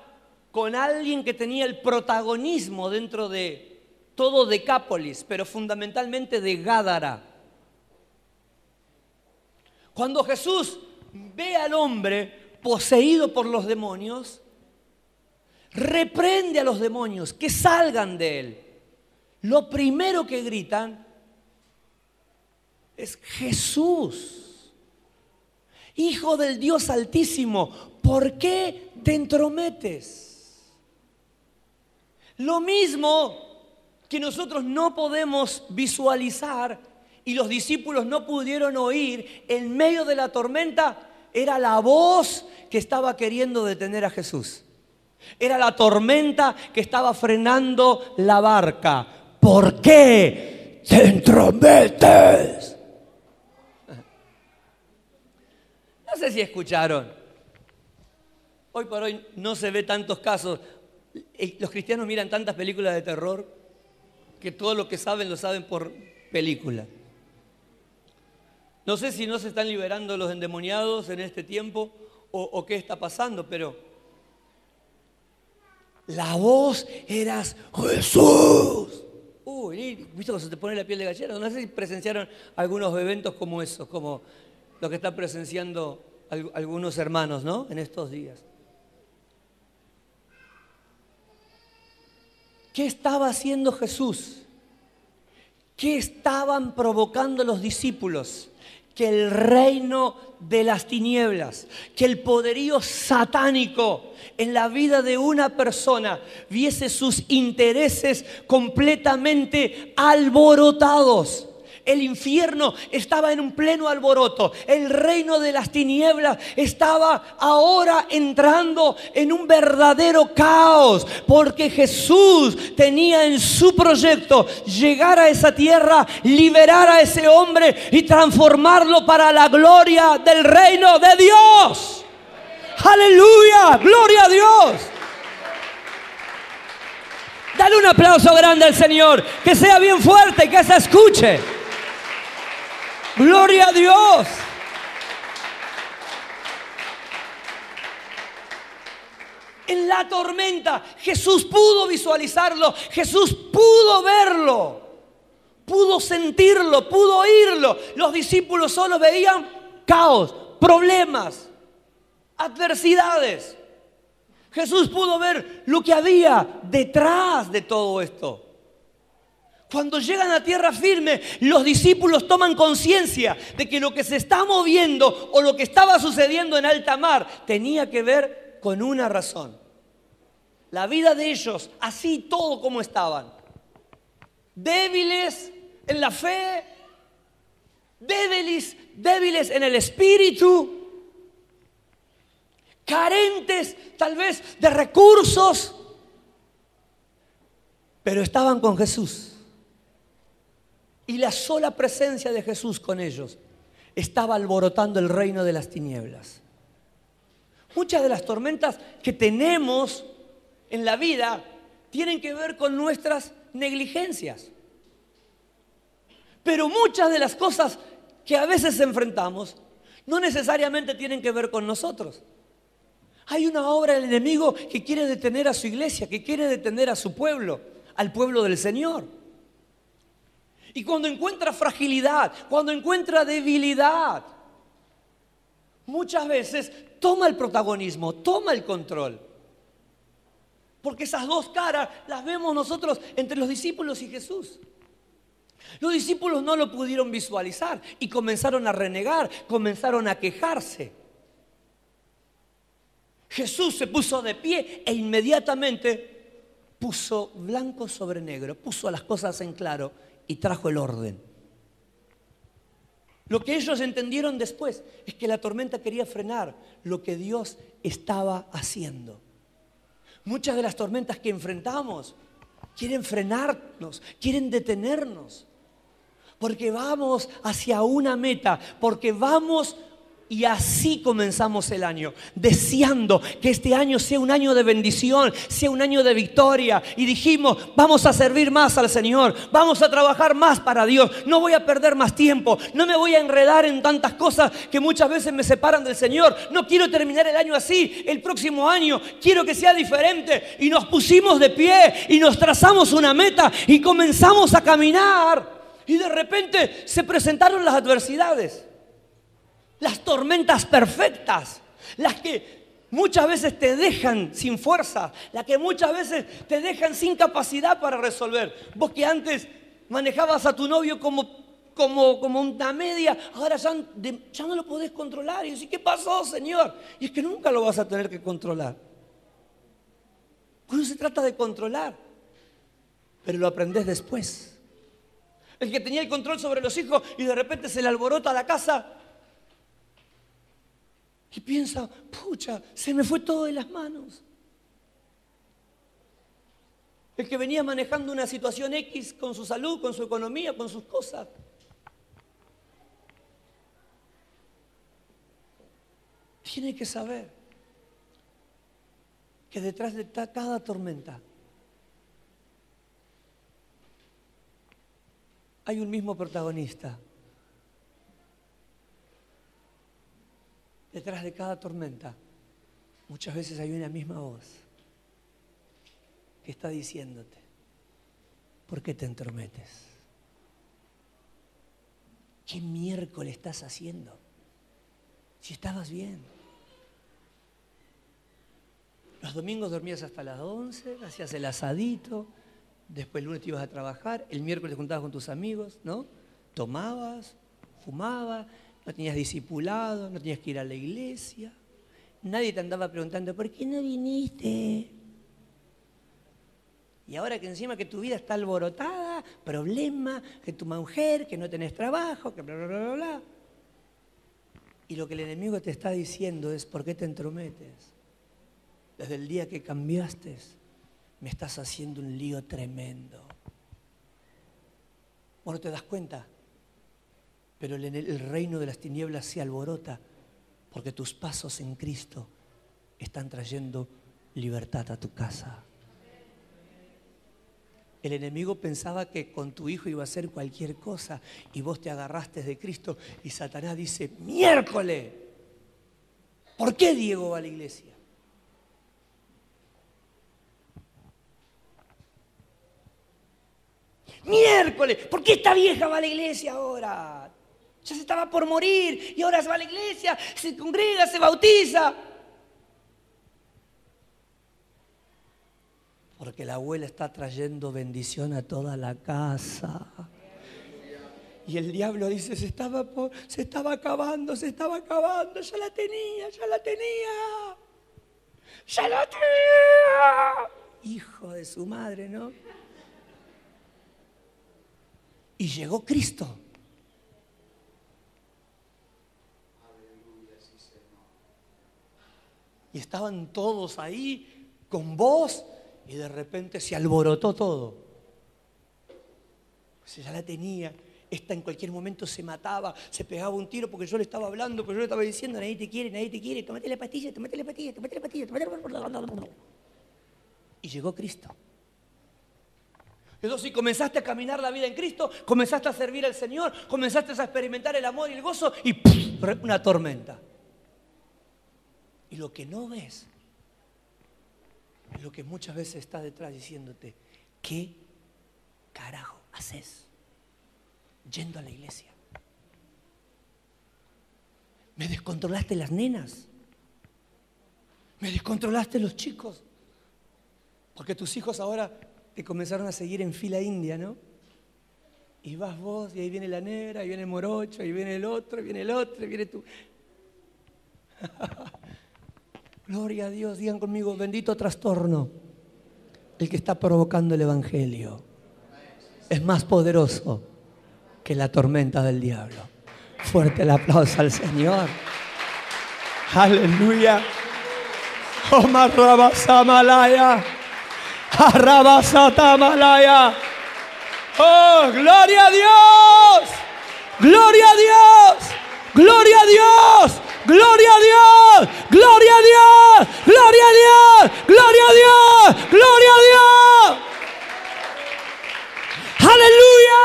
con alguien que tenía el protagonismo dentro de todo Decápolis, pero fundamentalmente de Gádara. Cuando Jesús ve al hombre poseído por los demonios, reprende a los demonios que salgan de él. Lo primero que gritan es Jesús. Hijo del Dios Altísimo, ¿por qué te entrometes? Lo mismo que nosotros no podemos visualizar y los discípulos no pudieron oír en medio de la tormenta, era la voz que estaba queriendo detener a Jesús. Era la tormenta que estaba frenando la barca. ¿Por qué te entrometes? No sé si escucharon. Hoy por hoy no se ve tantos casos. Los cristianos miran tantas películas de terror que todo lo que saben lo saben por película. No sé si no se están liberando los endemoniados en este tiempo o, qué está pasando, pero la voz eras Jesús. Uy, ¿viste cómo se te pone la piel de gallina? No sé si presenciaron algunos eventos como esos, como lo que están presenciando algunos hermanos, ¿no? En estos días. ¿Qué estaba haciendo Jesús? ¿Qué estaban provocando los discípulos? Que el reino de las tinieblas, que el poderío satánico en la vida de una persona viese sus intereses completamente alborotados el infierno estaba en un pleno alboroto. El reino de las tinieblas estaba ahora entrando en un verdadero caos. Porque Jesús tenía en su proyecto llegar a esa tierra, liberar a ese hombre y transformarlo para la gloria del reino de Dios. Aleluya, gloria a Dios. Dale un aplauso grande al Señor, que sea bien fuerte que se escuche. Gloria a Dios. En la tormenta Jesús pudo visualizarlo, Jesús pudo verlo, pudo sentirlo, pudo oírlo. Los discípulos solo veían caos, problemas, adversidades. Jesús pudo ver lo que había detrás de todo esto. Cuando llegan a tierra firme, los discípulos toman conciencia de que lo que se está moviendo o lo que estaba sucediendo en alta mar tenía que ver con una razón. La vida de ellos, así todo como estaban. Débiles en la fe, débiles, débiles en el espíritu, carentes tal vez de recursos, pero estaban con Jesús. Y la sola presencia de Jesús con ellos estaba alborotando el reino de las tinieblas. Muchas de las tormentas que tenemos en la vida tienen que ver con nuestras negligencias. Pero muchas de las cosas que a veces enfrentamos no necesariamente tienen que ver con nosotros. Hay una obra del enemigo que quiere detener a su iglesia, que quiere detener a su pueblo, al pueblo del Señor. Y cuando encuentra fragilidad, cuando encuentra debilidad, muchas veces toma el protagonismo, toma el control. Porque esas dos caras las vemos nosotros entre los discípulos y Jesús. Los discípulos no lo pudieron visualizar y comenzaron a renegar, comenzaron a quejarse. Jesús se puso de pie e inmediatamente puso blanco sobre negro, puso las cosas en claro y trajo el orden. Lo que ellos entendieron después es que la tormenta quería frenar lo que Dios estaba haciendo. Muchas de las tormentas que enfrentamos quieren frenarnos, quieren detenernos, porque vamos hacia una meta, porque vamos y así comenzamos el año, deseando que este año sea un año de bendición, sea un año de victoria. Y dijimos, vamos a servir más al Señor, vamos a trabajar más para Dios, no voy a perder más tiempo, no me voy a enredar en tantas cosas que muchas veces me separan del Señor. No quiero terminar el año así, el próximo año quiero que sea diferente. Y nos pusimos de pie y nos trazamos una meta y comenzamos a caminar. Y de repente se presentaron las adversidades. Las tormentas perfectas, las que muchas veces te dejan sin fuerza, las que muchas veces te dejan sin capacidad para resolver. Vos que antes manejabas a tu novio como, como, como una media, ahora ya, no lo podés controlar. Y decís, ¿qué pasó, Señor? Y es que nunca lo vas a tener que controlar. No se trata de controlar, pero lo aprendés después. El que tenía el control sobre los hijos y de repente se le alborota la casa, y piensa, pucha, se me fue todo de las manos. El que venía manejando una situación X con su salud, con su economía, con sus cosas. Tiene que saber que detrás de cada tormenta hay un mismo protagonista. Detrás de cada tormenta, muchas veces hay una misma voz que está diciéndote, ¿por qué te entrometes? ¿Qué miércoles estás haciendo? Si estabas bien. Los domingos dormías hasta las 11, hacías el asadito, después el lunes te ibas a trabajar, el miércoles juntabas con tus amigos, ¿no? Tomabas, fumabas, no tenías discipulado, no tenías que ir a la iglesia. Nadie te andaba preguntando, ¿por qué no viniste? Y ahora que encima que tu vida está alborotada, problema, que tu mujer, que no tenés trabajo, que bla, bla, bla, bla. Y lo que el enemigo te está diciendo es, ¿por qué te entrometes? Desde el día que cambiaste, me estás haciendo un lío tremendo. ¿Vos no te das cuenta? Pero el reino de las tinieblas se alborota porque tus pasos en Cristo están trayendo libertad a tu casa. El enemigo pensaba que con tu hijo iba a hacer cualquier cosa y vos te agarraste de Cristo y Satanás dice, miércoles, ¿por qué Diego va a la iglesia? Miércoles, ¿por qué esta vieja va a la iglesia ahora? Ya se estaba por morir y ahora se va a la iglesia, se congrega, se bautiza. Porque la abuela está trayendo bendición a toda la casa. Y el diablo dice, se estaba, se estaba acabando, se estaba acabando, ya la tenía, ya la tenía. Ya la tenía. Hijo de su madre, ¿no? Y llegó Cristo. Y estaban todos ahí con vos y de repente se alborotó todo. Pues ya la tenía esta en cualquier momento se mataba, se pegaba un tiro porque yo le estaba hablando, porque yo le estaba diciendo, nadie te quiere, nadie te quiere, tomate la pastilla, tomate la pastilla, tomate la pastilla, tomate la Y llegó Cristo. Entonces, si comenzaste a caminar la vida en Cristo, comenzaste a servir al Señor, comenzaste a experimentar el amor y el gozo y una tormenta. Y lo que no ves es lo que muchas veces está detrás diciéndote, ¿qué carajo haces yendo a la iglesia? Me descontrolaste las nenas. Me descontrolaste los chicos. Porque tus hijos ahora te comenzaron a seguir en fila india, ¿no? Y vas vos, y ahí viene la negra, ahí viene el morocho, ahí viene el otro, ahí viene el otro, ahí viene tú. (laughs) Gloria a Dios, digan conmigo, bendito trastorno, el que está provocando el Evangelio. Es más poderoso que la tormenta del diablo. Fuerte el aplauso al Señor. Aleluya. Omar Rabasamalaya. Arrabasatamalaya. Oh, gloria a Dios. Gloria a Dios. Gloria a Dios. Gloria a Dios, gloria a Dios, gloria a Dios, gloria a Dios, gloria a Dios. Aleluya,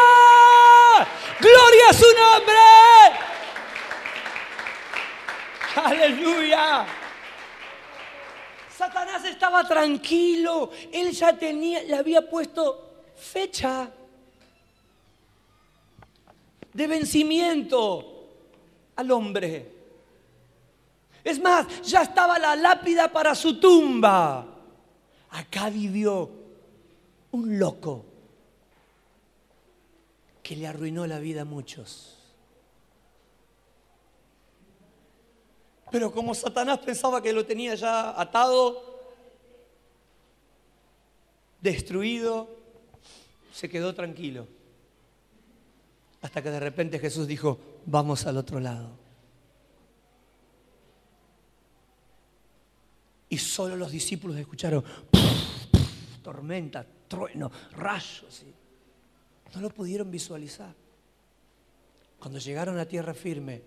gloria a su nombre. Aleluya. Satanás estaba tranquilo, él ya tenía, le había puesto fecha de vencimiento al hombre. Es más, ya estaba la lápida para su tumba. Acá vivió un loco que le arruinó la vida a muchos. Pero como Satanás pensaba que lo tenía ya atado, destruido, se quedó tranquilo. Hasta que de repente Jesús dijo, vamos al otro lado. Y solo los discípulos escucharon tormenta, trueno, rayos. No lo pudieron visualizar. Cuando llegaron a tierra firme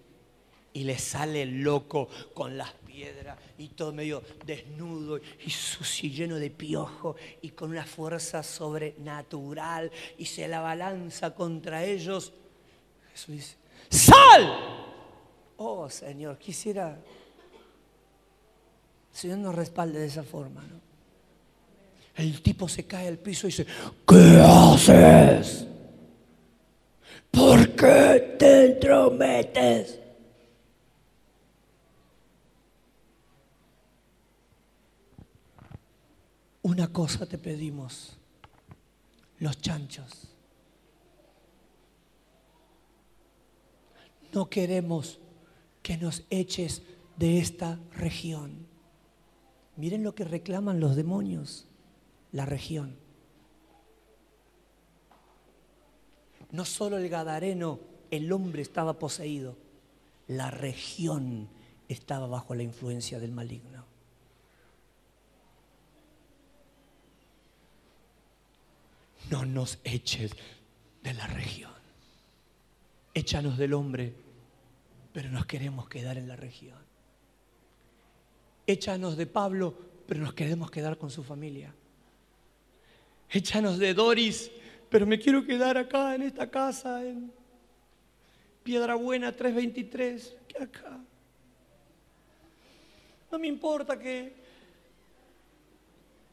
y le sale loco con las piedras y todo medio desnudo y sucio y lleno de piojo y con una fuerza sobrenatural y se la balanza contra ellos, Jesús dice, ¡sal! Oh Señor, quisiera Señor nos respalde de esa forma, ¿no? El tipo se cae al piso y dice, ¿qué haces? ¿Por qué te entrometes? Una cosa te pedimos, los chanchos. No queremos que nos eches de esta región. Miren lo que reclaman los demonios, la región. No solo el Gadareno, el hombre estaba poseído, la región estaba bajo la influencia del maligno. No nos eches de la región. Échanos del hombre, pero nos queremos quedar en la región échanos de Pablo, pero nos queremos quedar con su familia. Échanos de Doris, pero me quiero quedar acá en esta casa, en Piedra Buena 323, que acá. No me importa que,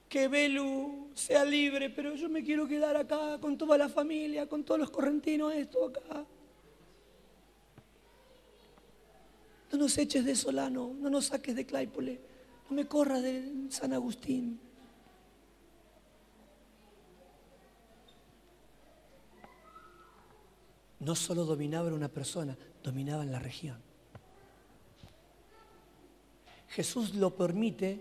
que Belu sea libre, pero yo me quiero quedar acá con toda la familia, con todos los correntinos, esto acá. No nos eches de Solano, no nos saques de Claypole, no me corras de San Agustín. No solo dominaba una persona, dominaba en la región. Jesús lo permite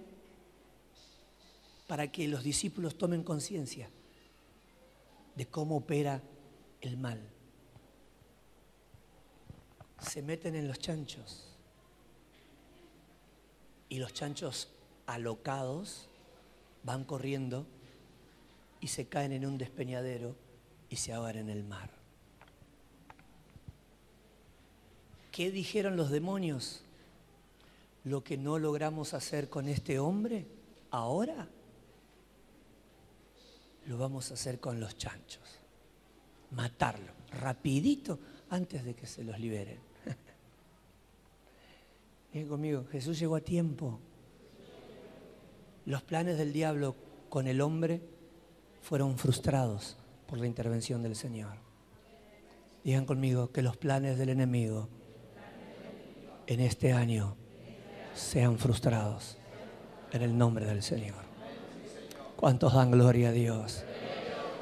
para que los discípulos tomen conciencia de cómo opera el mal. Se meten en los chanchos y los chanchos alocados van corriendo y se caen en un despeñadero y se ahogan en el mar. ¿Qué dijeron los demonios? Lo que no logramos hacer con este hombre, ahora lo vamos a hacer con los chanchos. Matarlo, rapidito, antes de que se los liberen. Miren conmigo, Jesús llegó a tiempo. Los planes del diablo con el hombre fueron frustrados por la intervención del Señor. Digan conmigo que los planes del enemigo en este año sean frustrados en el nombre del Señor. ¿Cuántos dan gloria a Dios?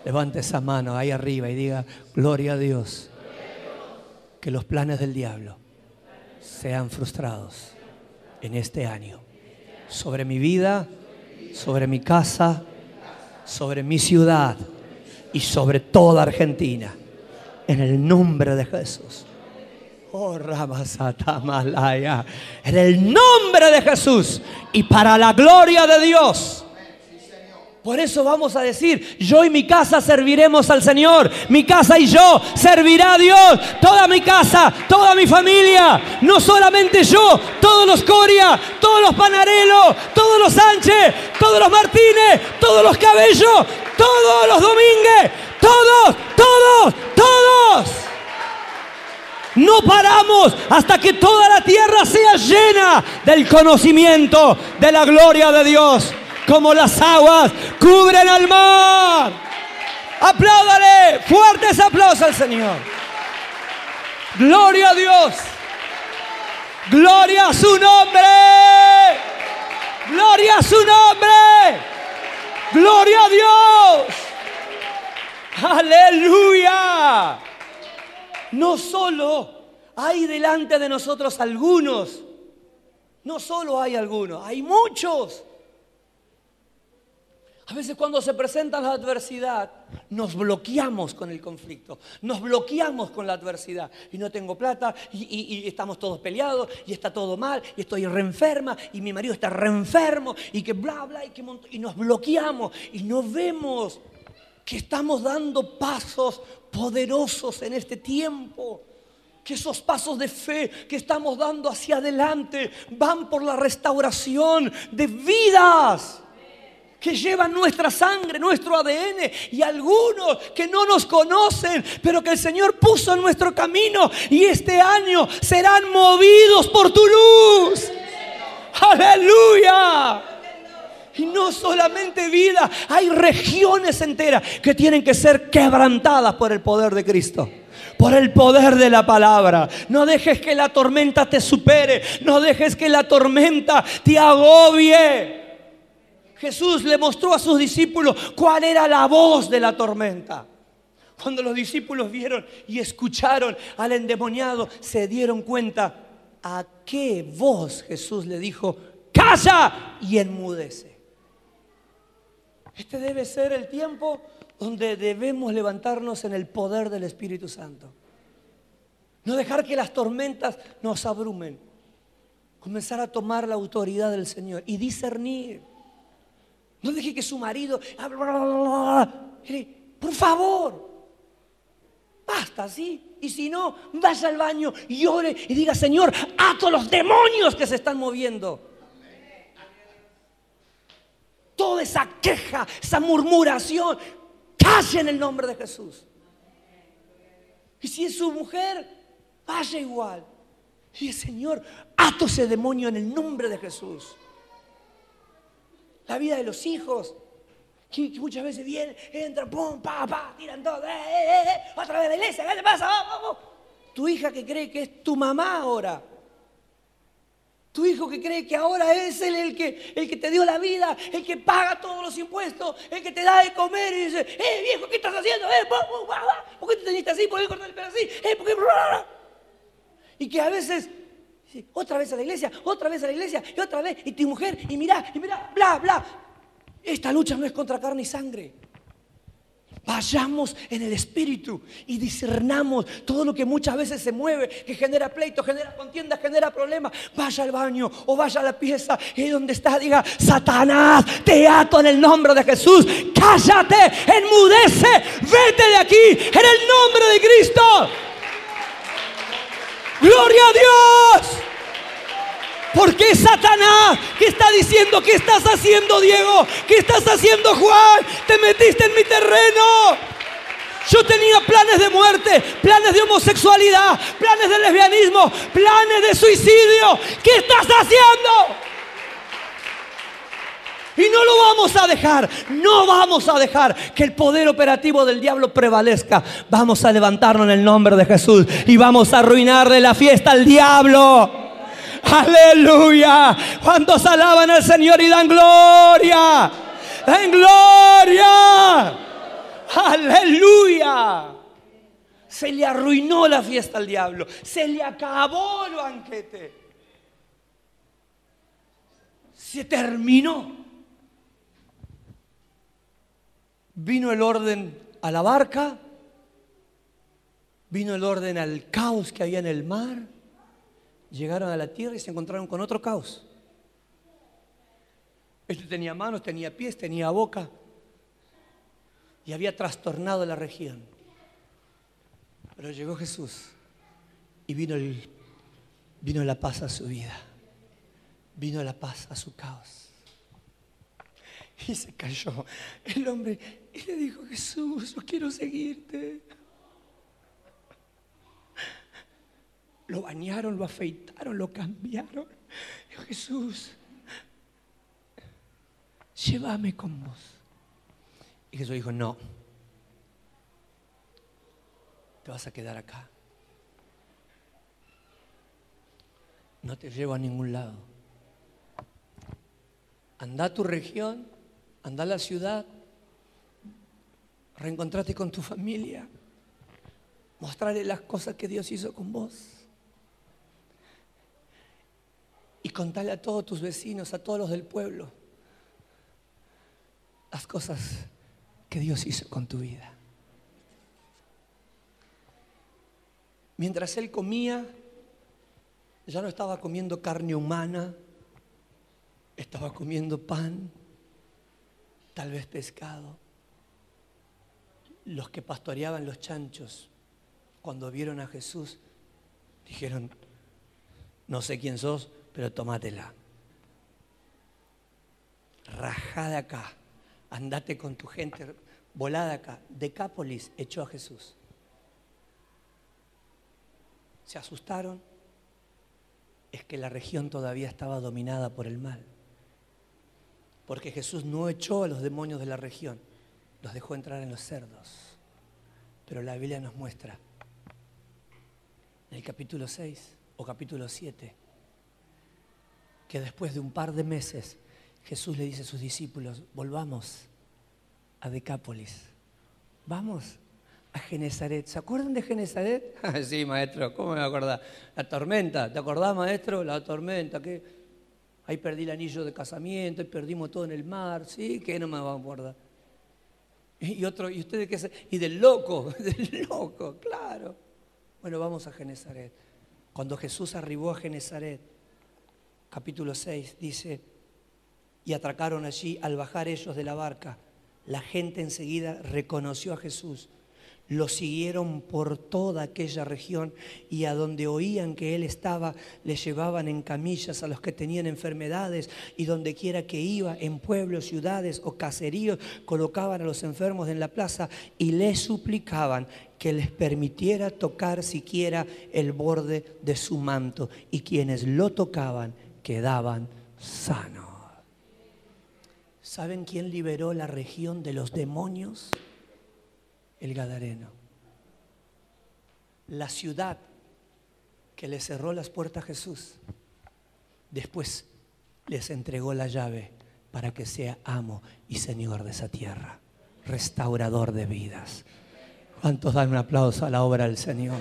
Levante esa mano ahí arriba y diga, gloria a Dios. Que los planes del diablo sean frustrados en este año. Sobre mi vida, sobre mi casa, sobre mi ciudad y sobre toda Argentina. En el nombre de Jesús. Oh, Ramasatamalaya. En el nombre de Jesús y para la gloria de Dios. Por eso vamos a decir, yo y mi casa serviremos al Señor. Mi casa y yo servirá a Dios. Toda mi casa, toda mi familia. No solamente yo, todos los Coria, todos los Panarello, todos los Sánchez, todos los Martínez, todos los Cabellos, todos los Domínguez. Todos, todos, todos. No paramos hasta que toda la tierra sea llena del conocimiento de la gloria de Dios como las aguas cubren al mar. Apláudale, fuertes aplausos al Señor. Gloria a Dios. Gloria a su nombre. Gloria a su nombre. Gloria a Dios. Aleluya. No solo hay delante de nosotros algunos. No solo hay algunos, hay muchos a veces cuando se presenta la adversidad, nos bloqueamos con el conflicto, nos bloqueamos con la adversidad. Y no tengo plata, y, estamos todos peleados, y está todo mal, y estoy reenferma, y mi marido está reenfermo, y que bla, bla, y, que y nos bloqueamos, y no vemos que estamos dando pasos poderosos en este tiempo que esos pasos de fe que estamos dando hacia adelante van por la restauración de vidas que llevan nuestra sangre, nuestro ADN, y algunos que no nos conocen, pero que el Señor puso en nuestro camino y este año serán movidos por tu luz. Aleluya. Y no solamente vida, hay regiones enteras que tienen que ser quebrantadas por el poder de Cristo por el poder de la palabra. No dejes que la tormenta te supere. No dejes que la tormenta te agobie. Jesús le mostró a sus discípulos cuál era la voz de la tormenta. Cuando los discípulos vieron y escucharon al endemoniado, se dieron cuenta a qué voz Jesús le dijo, calla y enmudece. Este debe ser el tiempo donde debemos levantarnos en el poder del Espíritu Santo. No dejar que las tormentas nos abrumen. Comenzar a tomar la autoridad del Señor y discernir. No deje que su marido... Por favor, basta, ¿sí? Y si no, vaya al baño y ore y diga, Señor, ato los demonios que se están moviendo. Toda esa queja, esa murmuración, calle en el nombre de Jesús. Y si es su mujer, vaya igual. Y Señor, ato ese demonio en el nombre de Jesús la vida de los hijos. Que, muchas veces vienen, entran, pum, pa, pa, tiran todo, eh, eh, eh, otra vez la iglesia, ¿qué te pasa? Vamos, Tu hija que cree que es tu mamá ahora. Tu hijo que cree que ahora es él el que, el que te dio la vida, el que paga todos los impuestos, el que te da de comer y dice, eh viejo, ¿qué estás haciendo? Eh, ¿Por qué te teniste así? ¿Por qué cortar el pelo así? Eh, ¿por qué? Y que a veces otra vez a la iglesia, otra vez a la iglesia, y otra vez, y tu mujer, y mira, y mira, bla, bla. Esta lucha no es contra carne y sangre. Vayamos en el espíritu y discernamos todo lo que muchas veces se mueve, que genera pleito, genera contienda, genera problemas. Vaya al baño o vaya a la pieza y donde está diga, Satanás, te ato en el nombre de Jesús. Cállate, enmudece, vete de aquí en el nombre de Cristo. Gloria a Dios. Porque Satanás que está diciendo, ¿qué estás haciendo Diego? ¿Qué estás haciendo Juan? Te metiste en mi terreno. Yo tenía planes de muerte, planes de homosexualidad, planes de lesbianismo, planes de suicidio. ¿Qué estás haciendo? Y no lo vamos a dejar, no vamos a dejar que el poder operativo del diablo prevalezca. Vamos a levantarnos en el nombre de Jesús y vamos a arruinarle la fiesta al diablo. Aleluya. ¿Cuántos alaban al Señor y dan gloria? Dan gloria. Aleluya. Se le arruinó la fiesta al diablo. Se le acabó el banquete. Se terminó. Vino el orden a la barca, vino el orden al caos que había en el mar, llegaron a la tierra y se encontraron con otro caos. Este tenía manos, tenía pies, tenía boca y había trastornado la región. Pero llegó Jesús y vino, el, vino la paz a su vida, vino la paz a su caos. Y se cayó. El hombre y le dijo, Jesús, yo quiero seguirte. Lo bañaron, lo afeitaron, lo cambiaron. Dijo, Jesús, llévame con vos. Y Jesús dijo, no, te vas a quedar acá. No te llevo a ningún lado. Anda a tu región, anda a la ciudad, reencontrate con tu familia, mostrarle las cosas que Dios hizo con vos. Y contarle a todos tus vecinos, a todos los del pueblo, las cosas que Dios hizo con tu vida. Mientras él comía, ya no estaba comiendo carne humana, estaba comiendo pan, tal vez pescado los que pastoreaban los chanchos, cuando vieron a Jesús, dijeron, no sé quién sos, pero tomátela. Rajá de acá, andate con tu gente, volá de acá. Decápolis echó a Jesús. Se asustaron, es que la región todavía estaba dominada por el mal. Porque Jesús no echó a los demonios de la región, los dejó entrar en los cerdos. Pero la Biblia nos muestra en el capítulo 6 o capítulo 7 que después de un par de meses Jesús le dice a sus discípulos, volvamos a Decápolis, vamos a Genezaret. ¿Se acuerdan de Genezaret? (laughs) sí, maestro, ¿cómo me voy a acordar? La tormenta, ¿te acordás, maestro? La tormenta, que ahí perdí el anillo de casamiento, ahí perdimos todo en el mar, sí, que no me va a acordar. (laughs) Y otro, ¿y ustedes qué Y del loco, (laughs) del loco, claro. Bueno, vamos a Genezaret. Cuando Jesús arribó a Genezaret, capítulo 6, dice, y atracaron allí al bajar ellos de la barca. La gente enseguida reconoció a Jesús lo siguieron por toda aquella región y a donde oían que él estaba, le llevaban en camillas a los que tenían enfermedades y donde quiera que iba, en pueblos, ciudades o caseríos, colocaban a los enfermos en la plaza y le suplicaban que les permitiera tocar siquiera el borde de su manto y quienes lo tocaban quedaban sanos. ¿Saben quién liberó la región de los demonios? El Gadareno. La ciudad que le cerró las puertas a Jesús, después les entregó la llave para que sea amo y señor de esa tierra, restaurador de vidas. ¿Cuántos dan un aplauso a la obra del Señor?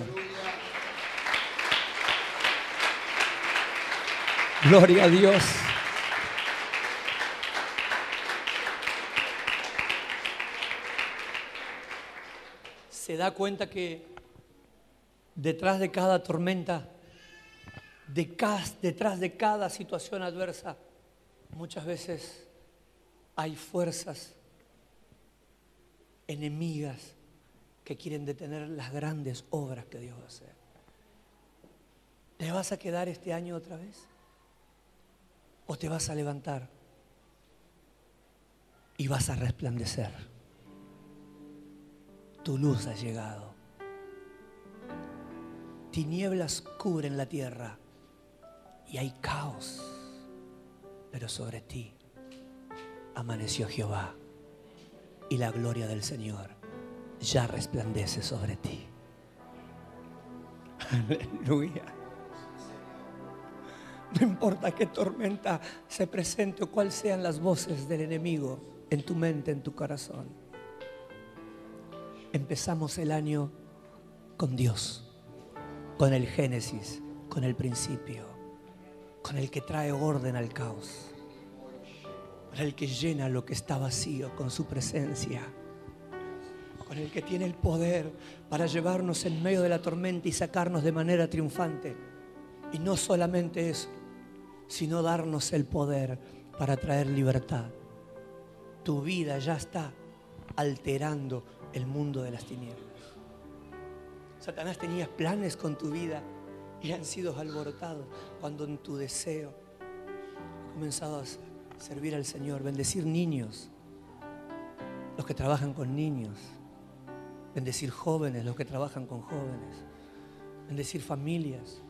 Gloria a Dios. Se da cuenta que detrás de cada tormenta, detrás de cada situación adversa, muchas veces hay fuerzas enemigas que quieren detener las grandes obras que Dios va a hacer. ¿Te vas a quedar este año otra vez? ¿O te vas a levantar y vas a resplandecer? Tu luz ha llegado. Tinieblas cubren la tierra y hay caos, pero sobre ti amaneció Jehová y la gloria del Señor ya resplandece sobre ti. (laughs) Aleluya. No importa qué tormenta se presente o cuáles sean las voces del enemigo en tu mente, en tu corazón. Empezamos el año con Dios, con el Génesis, con el principio, con el que trae orden al caos, con el que llena lo que está vacío con su presencia, con el que tiene el poder para llevarnos en medio de la tormenta y sacarnos de manera triunfante. Y no solamente eso, sino darnos el poder para traer libertad. Tu vida ya está alterando el mundo de las tinieblas. Satanás tenía planes con tu vida y han sido alborotados cuando en tu deseo comenzado a servir al Señor, bendecir niños, los que trabajan con niños, bendecir jóvenes, los que trabajan con jóvenes, bendecir familias,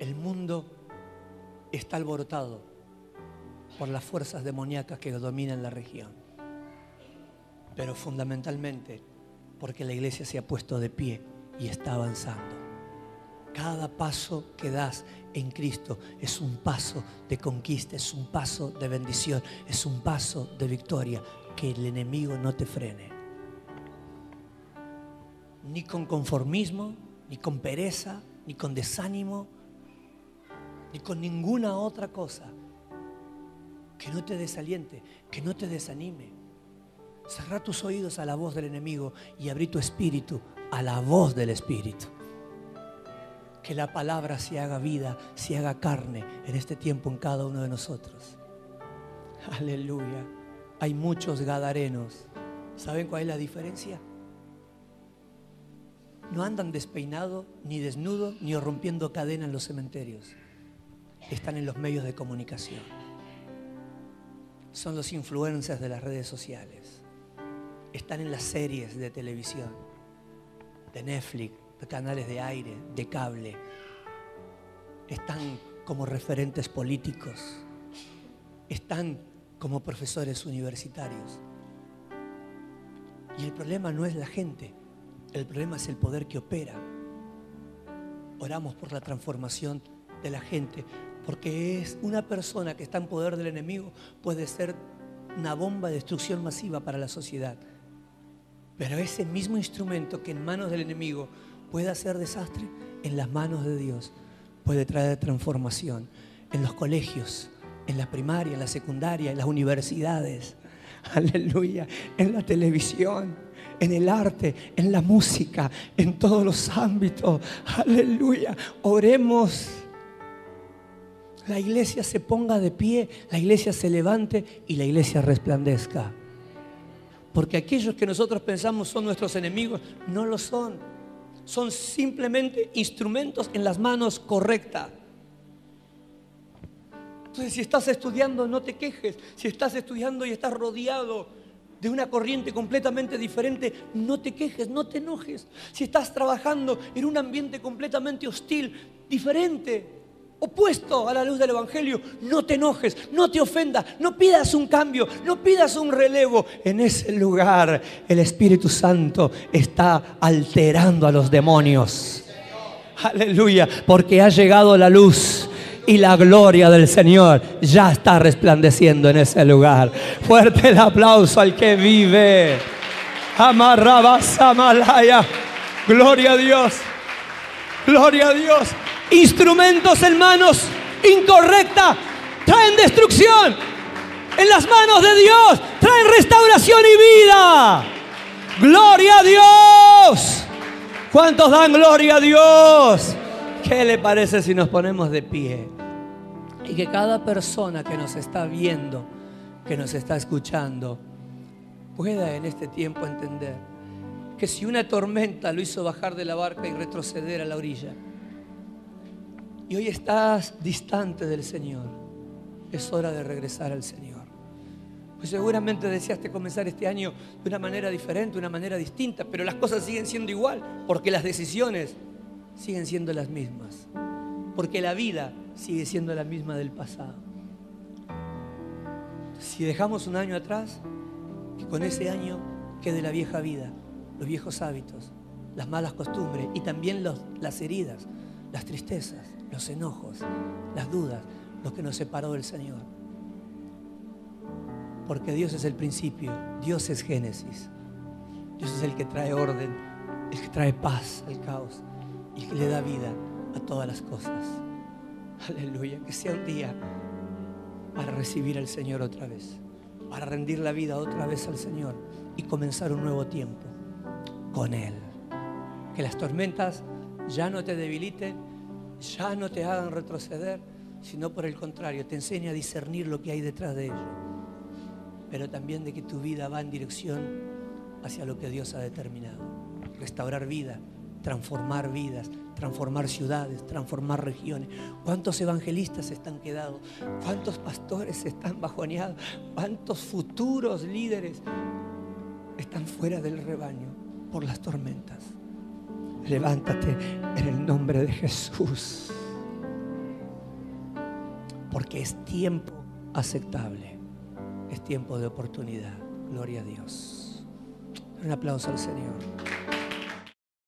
El mundo está alborotado por las fuerzas demoníacas que dominan la región. Pero fundamentalmente porque la iglesia se ha puesto de pie y está avanzando. Cada paso que das en Cristo es un paso de conquista, es un paso de bendición, es un paso de victoria. Que el enemigo no te frene. Ni con conformismo, ni con pereza, ni con desánimo ni con ninguna otra cosa que no te desaliente, que no te desanime. Cerra tus oídos a la voz del enemigo y abrí tu espíritu a la voz del espíritu. Que la palabra se haga vida, se haga carne en este tiempo en cada uno de nosotros. Aleluya. Hay muchos gadarenos. ¿Saben cuál es la diferencia? No andan despeinados, ni desnudos, ni rompiendo cadena en los cementerios están en los medios de comunicación. Son los influencers de las redes sociales. Están en las series de televisión, de Netflix, de canales de aire, de cable. Están como referentes políticos. Están como profesores universitarios. Y el problema no es la gente, el problema es el poder que opera. Oramos por la transformación de la gente, porque es una persona que está en poder del enemigo, puede ser una bomba de destrucción masiva para la sociedad. Pero ese mismo instrumento que en manos del enemigo puede hacer desastre, en las manos de Dios puede traer transformación. En los colegios, en la primaria, en la secundaria, en las universidades. (laughs) Aleluya. En la televisión, en el arte, en la música, en todos los ámbitos. Aleluya. Oremos la iglesia se ponga de pie, la iglesia se levante y la iglesia resplandezca. Porque aquellos que nosotros pensamos son nuestros enemigos, no lo son. Son simplemente instrumentos en las manos correctas. Entonces, si estás estudiando, no te quejes. Si estás estudiando y estás rodeado de una corriente completamente diferente, no te quejes, no te enojes. Si estás trabajando en un ambiente completamente hostil, diferente, opuesto a la luz del Evangelio, no te enojes, no te ofendas, no pidas un cambio, no pidas un relevo. En ese lugar el Espíritu Santo está alterando a los demonios. Aleluya, porque ha llegado la luz y la gloria del Señor ya está resplandeciendo en ese lugar. Fuerte el aplauso al que vive. Amarrabasamalaya. Gloria a Dios. Gloria a Dios instrumentos en manos incorrectas traen destrucción. En las manos de Dios traen restauración y vida. Gloria a Dios. ¿Cuántos dan gloria a Dios? ¿Qué le parece si nos ponemos de pie? Y que cada persona que nos está viendo, que nos está escuchando, pueda en este tiempo entender que si una tormenta lo hizo bajar de la barca y retroceder a la orilla, y hoy estás distante del Señor, es hora de regresar al Señor. Pues seguramente deseaste comenzar este año de una manera diferente, una manera distinta, pero las cosas siguen siendo igual, porque las decisiones siguen siendo las mismas, porque la vida sigue siendo la misma del pasado. Si dejamos un año atrás, que con ese año quede la vieja vida, los viejos hábitos, las malas costumbres y también las heridas, las tristezas, los enojos, las dudas, lo que nos separó del Señor. Porque Dios es el principio, Dios es Génesis. Dios es el que trae orden, el que trae paz al caos el que le da vida a todas las cosas. Aleluya, que sea un día para recibir al Señor otra vez, para rendir la vida otra vez al Señor y comenzar un nuevo tiempo con Él. Que las tormentas ya no te debiliten, ya no te hagan retroceder, sino por el contrario, te enseña a discernir lo que hay detrás de ello pero también de que tu vida va en dirección hacia lo que Dios ha determinado. Restaurar vida, transformar vidas, transformar ciudades, transformar regiones. ¿Cuántos evangelistas están quedados? ¿Cuántos pastores están bajoneados? ¿Cuántos futuros líderes están fuera del rebaño por las tormentas? Levántate en el nombre de Jesús. Porque es tiempo aceptable es tiempo de oportunidad. Gloria a Dios. Un aplauso al Señor.